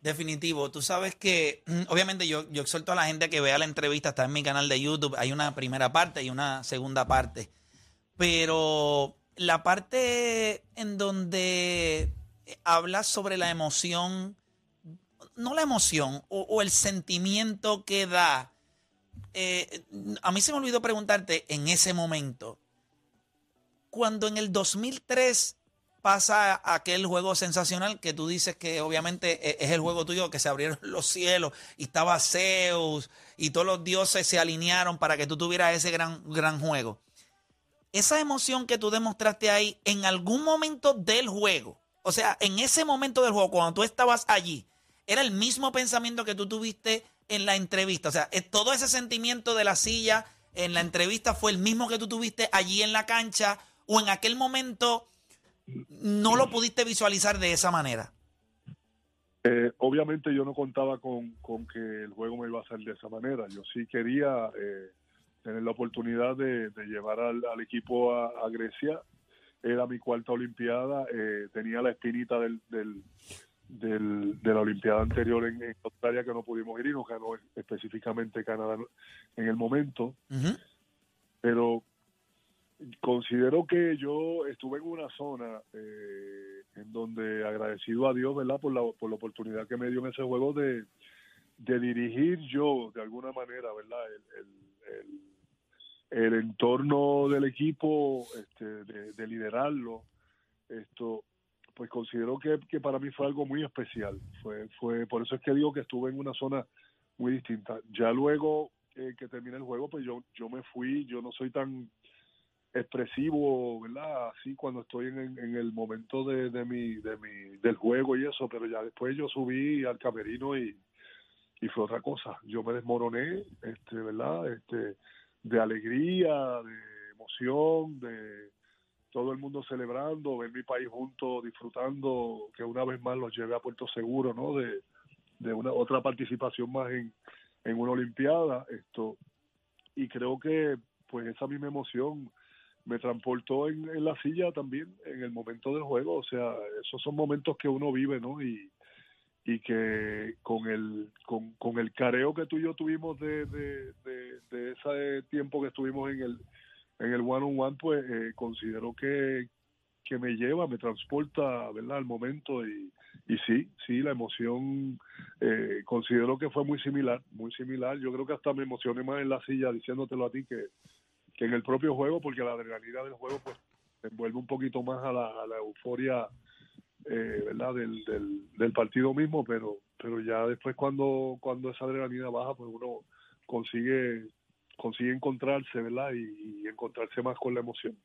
Definitivo. Tú sabes que, mm, obviamente, yo, yo exhorto a la gente a que vea la entrevista. Está en mi canal de YouTube. Hay una primera parte y una segunda parte. Pero la parte en donde hablas sobre la emoción, no la emoción, o, el sentimiento que da. eh, a mí se me olvidó preguntarte en ese momento, cuando en el 2003 pasa aquel juego sensacional que tú dices que obviamente e- es el juego tuyo, que se abrieron los cielos y estaba Zeus y todos los dioses se alinearon para que tú tuvieras ese gran, gran juego. Esa emoción que tú demostraste ahí en algún momento del juego, o sea, en ese momento del juego, cuando tú estabas allí, era el mismo pensamiento que tú tuviste en la entrevista. O sea, eh, todo ese sentimiento de la silla en la entrevista fue el mismo que tú tuviste allí en la cancha o en aquel momento no lo pudiste visualizar de esa manera. Eh, obviamente yo no contaba con, con que el juego me iba a hacer de esa manera. Yo sí quería eh, tener la oportunidad de, de llevar al, al equipo a, a Grecia. Era mi cuarta Olimpiada. eh, tenía la espinita del, del, del- de la Olimpiada anterior en, en Australia que no pudimos ir y nos ganó específicamente Canadá en el momento. Pero considero que yo estuve en una zona eh, en donde agradecido a Dios, ¿verdad? Por la, por la oportunidad que me dio en ese juego de, de dirigir yo, de alguna manera, ¿verdad? El, el, el, el entorno del equipo, este, de, de liderarlo, esto, pues considero que, que para mí fue algo muy especial. Fue, fue, por eso es que digo que estuve en una zona muy distinta. Ya luego eh, que termine el juego, pues yo, yo me fui, yo no soy tan expresivo, ¿verdad? Así cuando estoy en, en- el momento de, de mi, de mi, del juego y eso, pero ya después yo subí al camerino y, y fue otra cosa. Yo me desmoroné, este, ¿verdad? Este, de alegría, de emoción, de todo el mundo celebrando, ver mi país junto, disfrutando, que una vez más los llevé a Puerto Seguro, ¿no? De, de una otra participación más en, en una olimpiada, esto, y creo que pues esa misma emoción me transportó en, la silla también en el momento del juego, o sea, esos son momentos que uno vive, ¿no? Y, y que con el con, con el careo que tú y yo tuvimos de, de, de, de ese tiempo que estuvimos en el en el one on one pues eh, considero que que me lleva me transporta verdad al momento y, y sí sí la emoción eh, considero que fue muy similar muy similar. Yo creo que hasta me emocioné más en la silla diciéndotelo a ti que, que en el propio juego porque la adrenalina del juego pues envuelve un poquito más a la, euforia eh, verdad del, del, del partido mismo pero pero ya después cuando cuando esa adrenalina baja pues uno consigue consigue encontrarse verdad y, encontrarse más con la emoción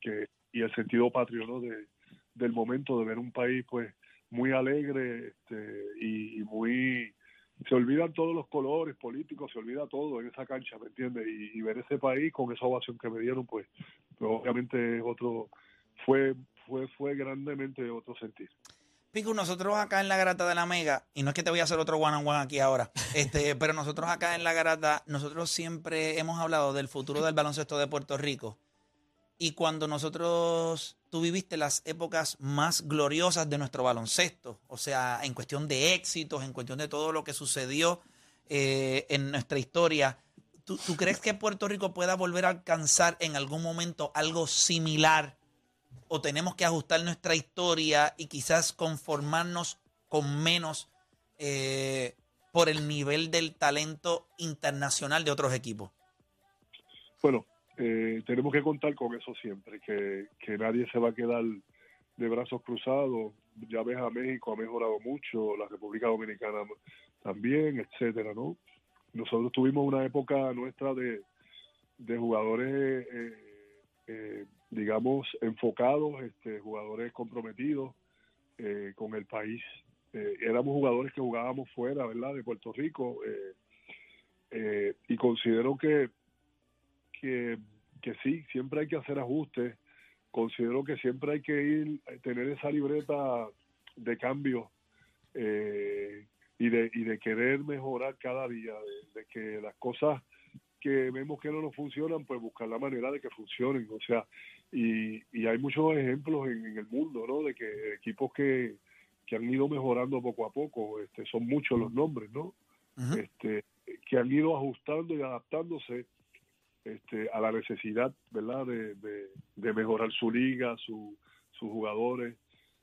que y el sentido patrio ¿no? de, del momento de ver un país pues muy alegre este, y muy se olvidan todos los colores políticos se olvida todo en esa cancha me entiendes y, ver ese país con esa ovación que me dieron pues, pues obviamente es otro fue fue fue grandemente otro sentir Pico, nosotros acá en la Garata de la Mega, y no es que te voy a hacer otro one on one aquí ahora, este, pero nosotros acá en la Garata, nosotros siempre hemos hablado del futuro del baloncesto de Puerto Rico. Y cuando nosotros, tú viviste las épocas más gloriosas de nuestro baloncesto, o sea, en cuestión de éxitos, en cuestión de todo lo que sucedió eh, en nuestra historia, ¿tú, crees que Puerto Rico pueda volver a alcanzar en algún momento algo similar? ¿O tenemos que ajustar nuestra historia y quizás conformarnos con menos eh, por el nivel del talento internacional de otros equipos? Bueno, eh, tenemos que contar con eso siempre, que, que nadie se va a quedar de brazos cruzados. Ya ves a México ha mejorado mucho, la República Dominicana también, etcétera, ¿no? Nosotros tuvimos una época nuestra de, de jugadores, eh, eh, digamos, enfocados, este, jugadores comprometidos eh, con el país. Eh, éramos jugadores que jugábamos fuera, ¿verdad?, de Puerto Rico. eh, y considero que que, que sí, siempre hay que hacer ajustes. Considero que siempre hay que ir, tener esa libreta de cambio eh, y, de, y de querer mejorar cada día, de, de que las cosas que vemos que no nos funcionan, pues buscar la manera de que funcionen. O sea, y, y hay muchos ejemplos en, en el mundo, ¿no? De que equipos que, que han ido mejorando poco a poco, este, son muchos los nombres, ¿no? Este, que han ido ajustando y adaptándose este, a la necesidad, ¿verdad?, de, de, de mejorar su liga, su, sus jugadores.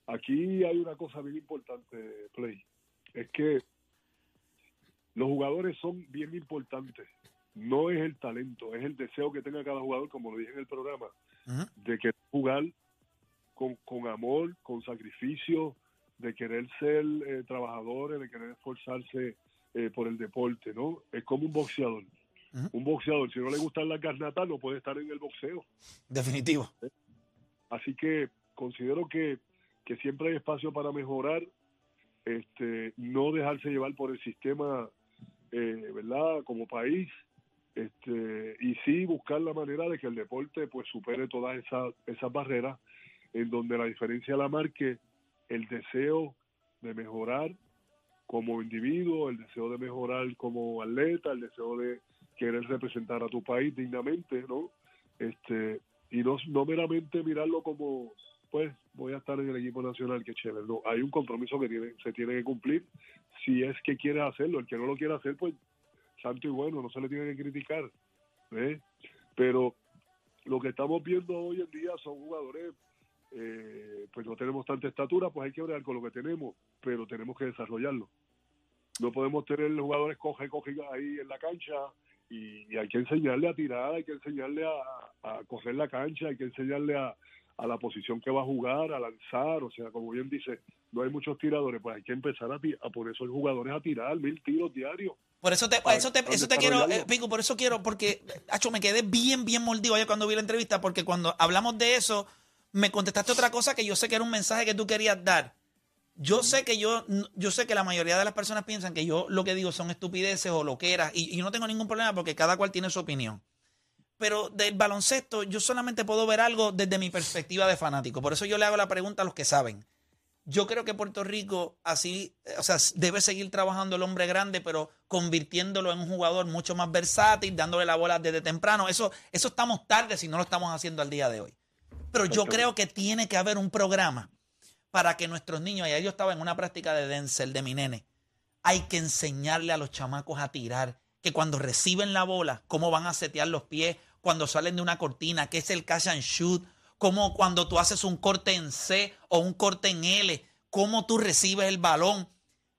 Aquí hay una cosa bien importante, Play, es que los jugadores son bien importantes. No es el talento, es el deseo que tenga cada jugador, como lo dije en el programa, de querer jugar con, con amor, con sacrificio, de querer ser eh, trabajadores, de querer esforzarse eh, por el deporte, ¿no? Es como un boxeador. Un boxeador, si no le gustan las garnatas, no puede estar en el boxeo. Definitivo. Así que considero que, que siempre hay espacio para mejorar, este, no dejarse llevar por el sistema, eh, ¿verdad? Como país, este, y sí buscar la manera de que el deporte pues supere todas esas, esas barreras en donde la diferencia la marque el deseo de mejorar como individuo, el deseo de mejorar como atleta, el deseo de querer representar a tu país dignamente, ¿no? Este, y no, no meramente mirarlo como, pues, voy a estar en el equipo nacional, que chévere. No, hay un compromiso que tiene, se tiene que cumplir si es que quiere hacerlo. El que no lo quiere hacer, pues, santo y bueno, no se le tiene que criticar. ¿eh? Pero lo que estamos viendo hoy en día son jugadores, eh, pues no tenemos tanta estatura, pues hay que hablar con lo que tenemos, pero tenemos que desarrollarlo. No podemos tener jugadores coge, coge ahí en la cancha y, y hay que enseñarle a tirar, hay que enseñarle a, a correr la cancha, hay que enseñarle a, a la posición que va a jugar, a lanzar, o sea, como bien dice, no hay muchos tiradores, pues hay que empezar a, a poner esos jugadores a tirar mil tiros diarios. Por eso te, Para- eso te, eso te quiero, eh, Pico, por eso quiero, porque, Hacho, me quedé bien, bien mordido ayer cuando vi la entrevista, porque cuando hablamos de eso, me contestaste otra cosa que yo sé que era un mensaje que tú querías dar. Yo sé que yo, yo sé que la mayoría de las personas piensan que yo lo que digo son estupideces o loqueras, y, y yo no tengo ningún problema porque cada cual tiene su opinión. Pero del baloncesto, yo solamente puedo ver algo desde mi perspectiva de fanático. Por eso yo le hago la pregunta a los que saben. Yo creo que Puerto Rico así, eh, o sea, debe seguir trabajando el hombre grande, pero convirtiéndolo en un jugador mucho más versátil, dándole la bola desde temprano. Eso, eso estamos tarde si no lo estamos haciendo al día de hoy. Pero yo creo que tiene que haber un programa para que nuestros niños, ayer yo estaba en una práctica de Denzel, de mi nene, hay que enseñarle a los chamacos a tirar, que cuando reciben la bola, cómo van a setear los pies, cuando salen de una cortina, qué es el catch and shoot, cómo cuando tú haces un corte en C o un corte en L, cómo tú recibes el balón.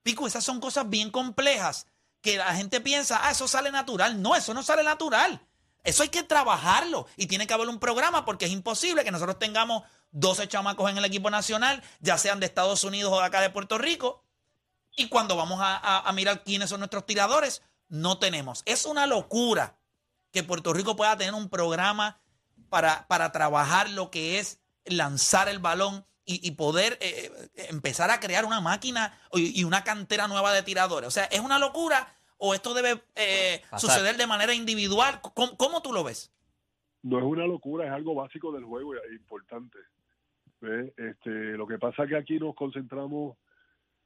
Pico, esas son cosas bien complejas que la gente piensa, ah, eso sale natural. No, eso no sale natural. Eso hay que trabajarlo y tiene que haber un programa porque es imposible que nosotros tengamos 12 chamacos en el equipo nacional, ya sean de Estados Unidos o de acá de Puerto Rico, y cuando vamos a, a- mirar quiénes son nuestros tiradores, no tenemos. Es una locura que Puerto Rico pueda tener un programa para, para trabajar lo que es lanzar el balón y, y poder eh, eh, empezar a crear una máquina y, y una cantera nueva de tiradores. O sea, ¿es una locura o esto debe eh, suceder de manera individual? ¿Cómo, cómo tú lo ves? no es una locura, es algo básico del juego y e importante. ¿Ve? Este, lo que pasa es que aquí nos concentramos,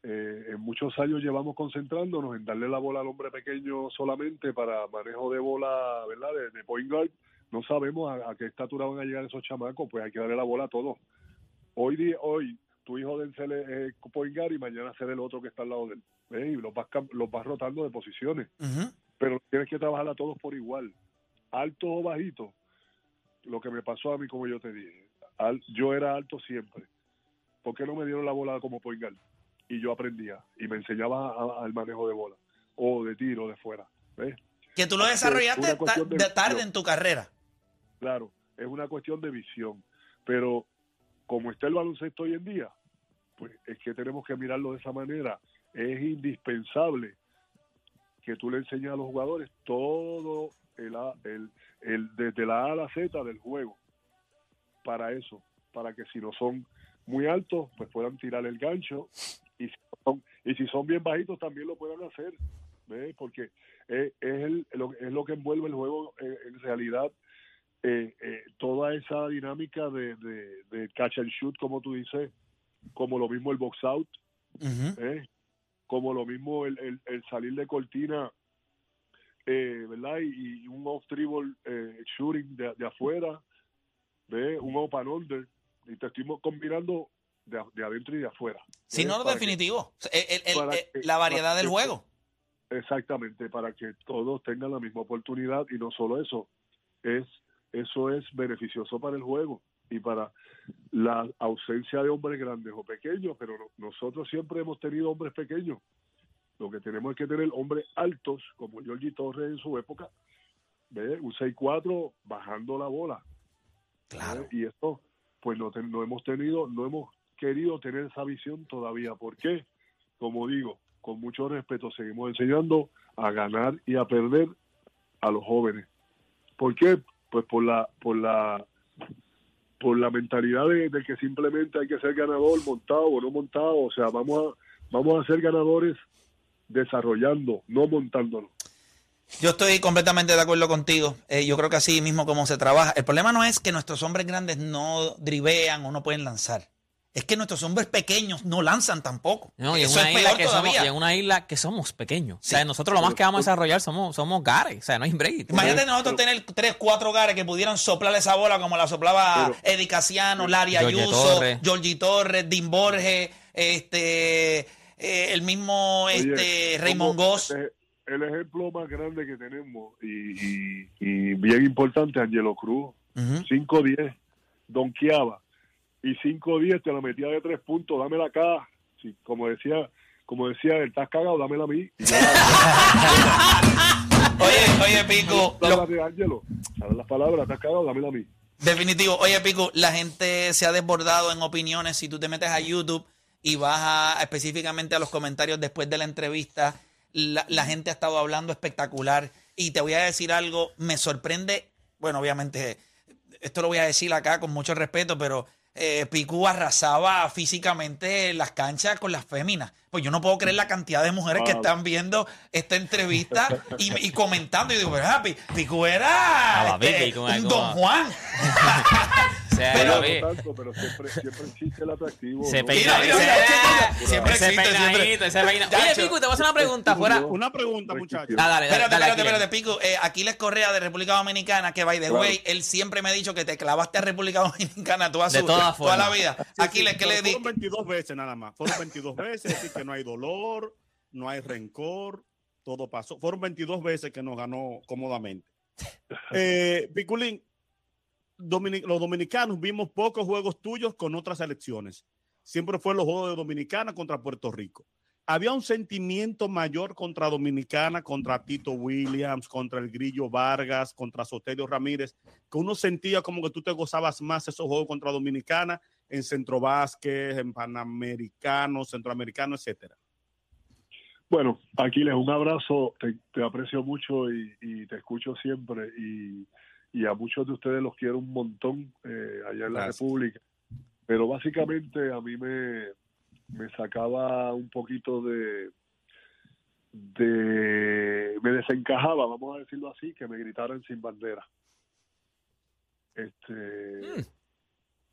eh, en muchos años llevamos concentrándonos en darle la bola al hombre pequeño solamente para manejo de bola, ¿verdad? De, de point guard. No sabemos a, a qué estatura van a llegar esos chamacos, pues hay que darle la bola a todos. Hoy, día, hoy tu hijo Denzel es eh, point guard y mañana será el otro que está al lado de él. ¿ve? Y los vas, los vas rotando de posiciones pero tienes que trabajar a todos por igual, alto o bajito. Lo que me pasó a mí, como yo te dije, al- yo era alto siempre. ¿Por qué no me dieron la bola como point guard? Y yo aprendía y me enseñaba a- al manejo de bola o de tiro de fuera. ¿ves? Que tú lo Es desarrollaste ta- de de tarde en tu carrera. Claro, es una cuestión de visión, pero como está el baloncesto hoy en día, pues es que tenemos que mirarlo de esa manera. Es indispensable que tú le enseñes a los jugadores todo el, el, el desde la A a la Z del juego para eso, para que si no son muy altos, pues puedan tirar el gancho y si son, y si son bien bajitos también lo puedan hacer, ¿ves? Porque es, es, el, lo, es lo que envuelve el juego en realidad eh, eh, toda esa dinámica de, de, de catch and shoot, como tú dices, como lo mismo el box out. ¿eh? como lo mismo el, el, el salir de cortina, eh, ¿verdad? Y, y un off dribble shooting de, de afuera, ¿ves? Un open under, y te estoy combinando de, de adentro y de afuera. Si ¿ves? no, que- definitivo. El- el- el- para el- que- la variedad del que- juego. Exactamente, para que todos tengan la misma oportunidad y no solo eso, es eso es beneficioso para el juego y para la ausencia de hombres grandes o pequeños, pero no- nosotros siempre hemos tenido hombres pequeños. Lo que tenemos es que tener hombres altos, como Georgie Torres en su época, un 6-4 bajando la bola. Claro. ¿eh? Y esto, pues no, no hemos tenido, no hemos querido tener esa visión todavía. ¿Por qué? Como digo, con mucho respeto, seguimos enseñando a ganar y a perder a los jóvenes. ¿Por qué? Pues por la, por la, por la mentalidad de, que simplemente hay que ser ganador montado o no montado. O sea, vamos a, vamos a ser ganadores desarrollando, no montándonos. Yo estoy completamente de acuerdo contigo. Eh, yo creo que así mismo como se trabaja. El problema no es que nuestros hombres grandes no drivean o no pueden lanzar. Es que nuestros hombres pequeños no lanzan tampoco. No, y en Eso una es isla peor que somos, y en una isla que somos pequeños. Sí. O sea, nosotros lo más que vamos a desarrollar somos, somos gares. O sea, no hay break. Imagínate nosotros tener tres, cuatro gares que pudieran soplar esa bola como la soplaba Pero- Eddie Casiano, Larry Ayuso. Georgie Torres, Dean Borges, este, eh, el mismo Oye, este, Raymond Goss. el- El ejemplo más grande que tenemos y, y- y bien importante, Angelo Cruz. Ujú. 5-10, donkeaba. Y 5-10 te la metía de tres puntos, dámela acá. Sí, como decía, como decía, estás cagado, dámela a mí. Oye, oye, Pico, lo- de Ángelo, ¿sabes las palabras? Estás cagado, dámela a mí. definitivo. Oye, Pico, la gente se ha desbordado en opiniones. Si tú te metes a YouTube y vas a, específicamente a los comentarios después de la entrevista, la, la gente ha estado hablando espectacular. Y te voy a decir algo, me sorprende, bueno, obviamente, esto lo voy a decir acá con mucho respeto, pero eh, Picu arrasaba físicamente en las canchas con las féminas. Pues yo no puedo creer la cantidad de mujeres que Wow. están viendo esta entrevista y, y comentando. Y digo, pero ah, Pi- Picu era Ah, este, un Don Juan. Pero- tanto, pero siempre, siempre existe el atractivo. se ¿no? peina, Mira, mira, mira, siempre existe, siempre. ese peinadito. Oye. Pico, te voy a hacer una pregunta fuera. Una pregunta, muchachos. Ah, dale, dale, Espérate, dale, espérate, espérate, Pico. Eh, Aquiles Correa de República Dominicana, que by the Claro. way, él siempre me ha dicho que te clavaste a República Dominicana toda, De su- todas toda la formas. vida. Sí, sí, Aquiles, ¿qué pero le di? Fueron 22 veces nada más. Fueron 22 veces, es decir, que no hay dolor, no hay rencor, todo pasó. Fueron 22 veces que nos ganó cómodamente. Eh, Piculín, los dominicanos vimos pocos juegos tuyos con otras selecciones. Siempre fue los juegos de Dominicana contra Puerto Rico. Había un sentimiento mayor contra Dominicana, contra Tito Williams, contra el Grillo Vargas, contra Sotelio Ramírez, que uno sentía como que tú te gozabas más esos juegos contra Dominicana en Centro Vázquez, en Panamericano, Centroamericano, etcétera. Bueno, Aquiles, un abrazo, te, te aprecio mucho y, y te escucho siempre y, y a muchos de ustedes los quiero un montón eh, allá en la. República. Pero básicamente a mí me, me sacaba un poquito de, de... me desencajaba, vamos a decirlo así, que me gritaran sin bandera. Este...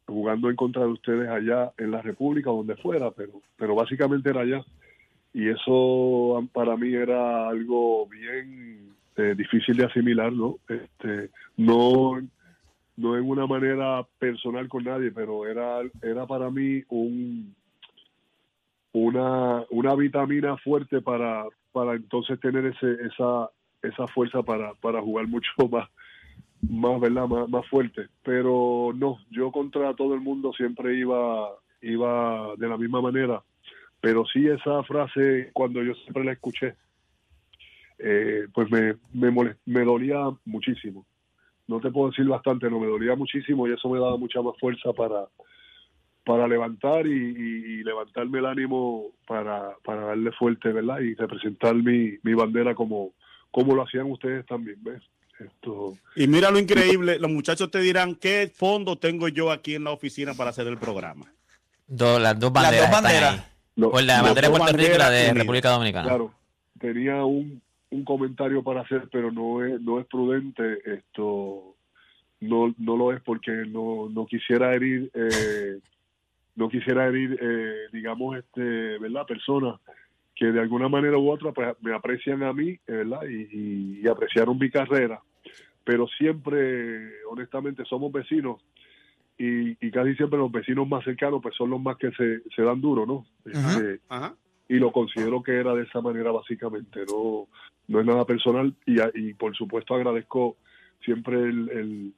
jugando en contra de ustedes allá en la República, donde fuera, pero, pero básicamente era allá y eso para mí era algo bien eh, difícil de asimilar, ¿no? Este, no, no en una manera personal con nadie, pero era, era para mí un una, una vitamina fuerte para, para entonces tener ese, esa, esa fuerza para, para jugar mucho más, más, ¿verdad? Más, más fuerte. Pero no, yo contra todo el mundo siempre iba, iba de la misma manera pero sí esa frase cuando yo siempre la escuché eh, pues me, me, molest- me dolía muchísimo no te puedo decir bastante no me dolía muchísimo y eso me daba mucha más fuerza para para levantar y, y- y levantarme el ánimo para, para darle fuerte verdad y representar mi, mi bandera como como lo hacían ustedes también ves esto Y mira lo increíble, los muchachos te dirán qué fondo tengo yo aquí en la oficina para hacer el programa. Do- las dos Las banderas. están ahí. Pues la bandera de Puerto Rico y la de. República Dominicana. Claro, tenía un, un comentario para hacer, pero no es, no es prudente. Esto no, no lo es porque no, no quisiera herir, eh, no quisiera herir, eh, digamos, este, ¿verdad? Personas que de alguna manera u otra pues, me aprecian a mí, eh, ¿verdad? Y, y- y apreciaron mi carrera. Pero siempre, honestamente, somos vecinos y, y casi siempre los vecinos más cercanos pues son los más que se, se dan duro, ¿no? Ajá. Este, Ajá. Y lo considero que era de esa manera básicamente no no es nada personal. Y, por supuesto agradezco siempre el,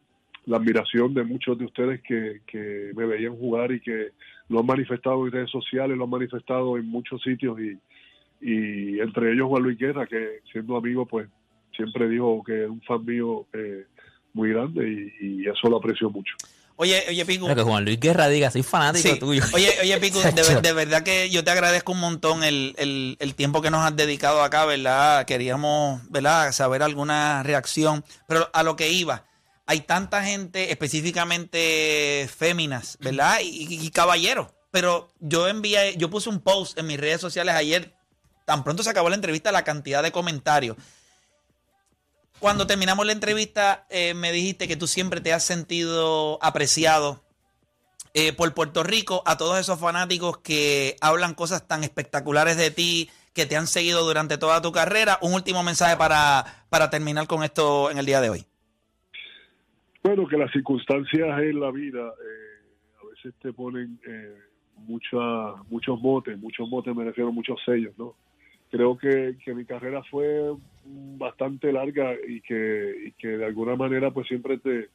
la admiración de muchos de ustedes que, que me veían jugar y que lo han manifestado en redes sociales lo han manifestado en muchos sitios y, y entre ellos Juan Luis Guerra que siendo amigo pues siempre dijo que es un fan mío eh, muy grande y eso lo aprecio mucho Oye, oye, Pico. Pero que Juan Luis Guerra diga, soy fanático Sí. tuyo. Oye, oye, Pico, de, de verdad que yo te agradezco un montón el, el- el tiempo que nos has dedicado acá, ¿verdad? Queríamos, ¿verdad? Saber alguna reacción. Pero a lo que iba, hay tanta gente, específicamente féminas, ¿verdad? Y, y- y caballeros. Pero yo envié, yo puse un post en mis redes sociales ayer, tan pronto se acabó la entrevista, la cantidad de comentarios. Cuando terminamos la entrevista, eh, me dijiste que tú siempre te has sentido apreciado eh, por Puerto Rico a todos esos fanáticos que hablan cosas tan espectaculares de ti, que te han seguido durante toda tu carrera. Un último mensaje para, para terminar con esto en el día de hoy. Bueno, que las circunstancias en la vida eh, a veces te ponen eh, mucha- muchos motes, muchos motes me refiero a muchos sellos, ¿no? Creo que, que mi carrera fue bastante larga y que, que de alguna manera pues siempre te,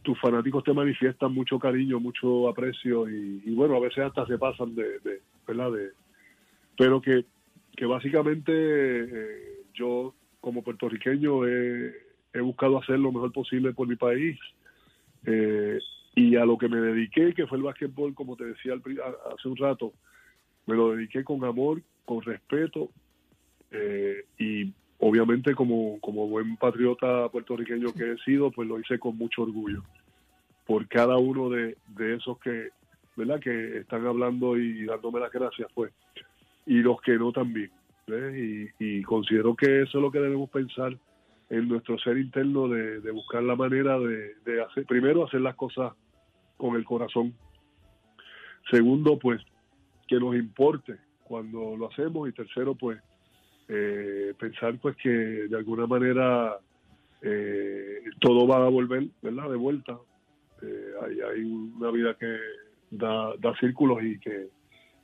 tus fanáticos te manifiestan mucho cariño, mucho aprecio y, bueno, a veces hasta se pasan de, de ¿verdad? Pero que, que básicamente eh, yo como puertorriqueño he, buscado hacer lo mejor posible por mi país eh, y a lo que me dediqué, que fue el básquetbol, como te decía al hace un rato, me lo dediqué con amor, con respeto eh, y obviamente como, como buen patriota puertorriqueño que he sido, pues lo hice con mucho orgullo por cada uno de, de esos que, ¿verdad? que están hablando y dándome las gracias, pues, y los que no también. y considero que eso es lo que debemos pensar en nuestro ser interno de, de buscar la manera de, de hacer, primero hacer las cosas con el corazón. Segundo, pues, que nos importe cuando lo hacemos. Y tercero, pues, eh, pensar pues que de alguna manera eh, todo va a volver, ¿verdad? De vuelta. Eh, hay, hay una vida que da, da círculos y que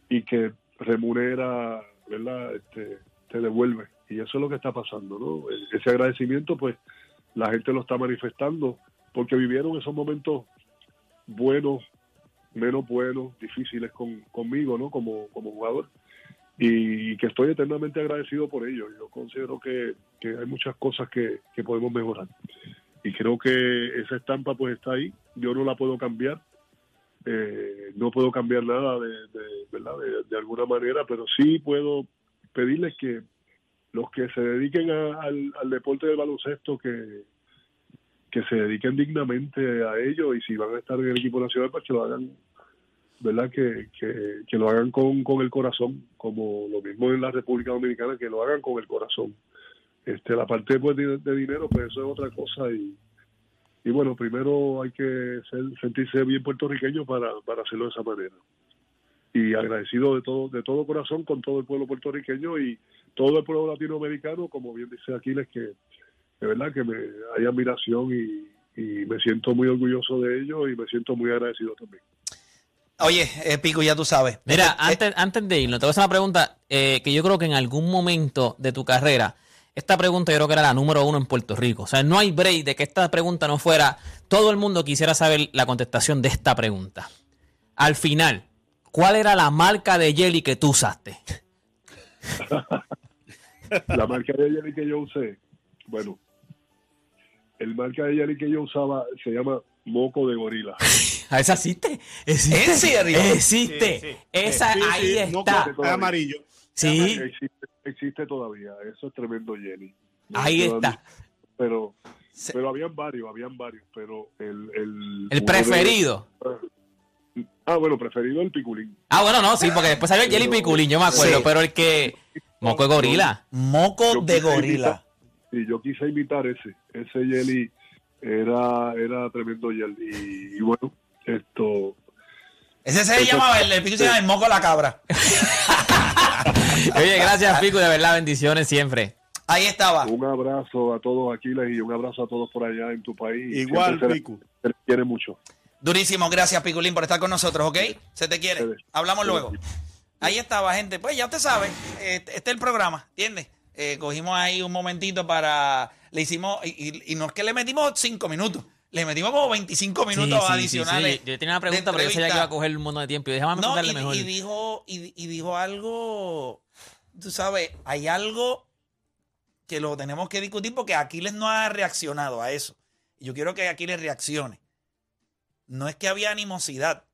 y que remunera, ¿verdad? Este, te devuelve. Y eso es lo que está pasando, ¿no? E- Ese agradecimiento, pues, la gente lo está manifestando porque vivieron esos momentos buenos, menos buenos, difíciles con, conmigo, ¿no? Como, como jugador. Y que estoy eternamente agradecido por ello. Yo considero que, que hay muchas cosas que, que podemos mejorar. Y creo que esa estampa pues está ahí. Yo no la puedo cambiar. Eh, no puedo cambiar nada de, ¿verdad? De, alguna manera, pero sí puedo pedirles que los que se dediquen al deporte del baloncesto que, que se dediquen dignamente a ello y si van a estar en el equipo nacional pues que lo hagan verdad que, que, que lo hagan con, con el corazón como lo mismo en la República Dominicana que lo hagan con el corazón. Este la parte pues, de, dinero pues eso es otra cosa y y bueno primero hay que ser, sentirse bien puertorriqueño para, para hacerlo de esa manera. Y agradecido de todo de todo corazón con todo el pueblo puertorriqueño y todo el pueblo latinoamericano como bien dice Aquiles que de verdad que me hay admiración y, y me siento muy orgulloso de ello y me siento muy agradecido también Oye, eh, Pico, ya tú sabes. Mira, Eh, antes, antes de irnos, te voy a hacer una pregunta eh, que yo creo que en algún momento de tu carrera, esta pregunta yo creo que era la número uno en Puerto Rico. O sea, no hay break de que esta pregunta no fuera. Todo el mundo quisiera saber la contestación de esta pregunta. Al final, ¿cuál era la marca de jelly que tú usaste? la marca de jelly que yo usé bueno el marca de jelly que yo usaba se llama moco de gorila ¿A esa existe? ¿Existe? ¿En serio? Existe. Sí, sí. Esa Sí, ahí está. es amarillo. Sí, existe, existe todavía eso es tremendo jelly ahí está. pero pero habían varios habían varios pero el el, preferido. de- ah bueno preferido el piculín Ah, bueno, no, sí, porque después salió el jelly piculín, yo me acuerdo, Sí. pero el que. Moco de gorila. Moco de gorila. Sí, yo quise imitar ese. Ese jelly era, era tremendo jelly. Y, y bueno, esto. Ese se llamaba, el, el Pico se llama el moco la cabra. Oye, gracias, Pico, de verdad, bendiciones siempre. Ahí estaba. Un abrazo a todos Aquiles y un abrazo a todos por allá en tu país. Igual, Siempre Pico. se les quiere mucho. Durísimo, gracias Piculín por estar con nosotros, ¿ok? Se te quiere. Hablamos luego. Ahí estaba, gente. Pues ya usted sabe, este, este es el programa, ¿entiendes? Eh, cogimos ahí un momentito para. Le hicimos. Y, y- y no es que le metimos cinco minutos, le metimos como 25 minutos Sí, sí, sí, adicionales. sí. Yo tenía una pregunta, pero yo sabía que iba a coger un montón de tiempo. Y a No, y, mejor. y dijo, y, y dijo algo, tú sabes, hay algo que lo tenemos que discutir porque Aquiles no ha reaccionado a eso. Yo quiero que Aquiles reaccione. No es que había animosidad,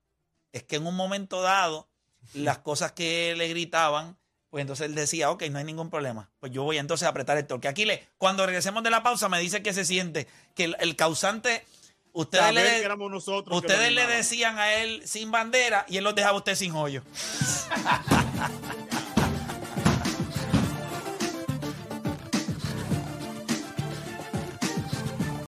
es que en un momento dado, las cosas que le gritaban, pues entonces él decía, ok, no hay ningún problema. Pues yo voy entonces a apretar el torque. Aquiles, cuando regresemos de la pausa, me dice que se siente que el, el causante, ustedes Saber le, que éramos nosotros. que Ustedes lo le animábamos. decían a él sin bandera y él los dejaba a usted sin hoyo.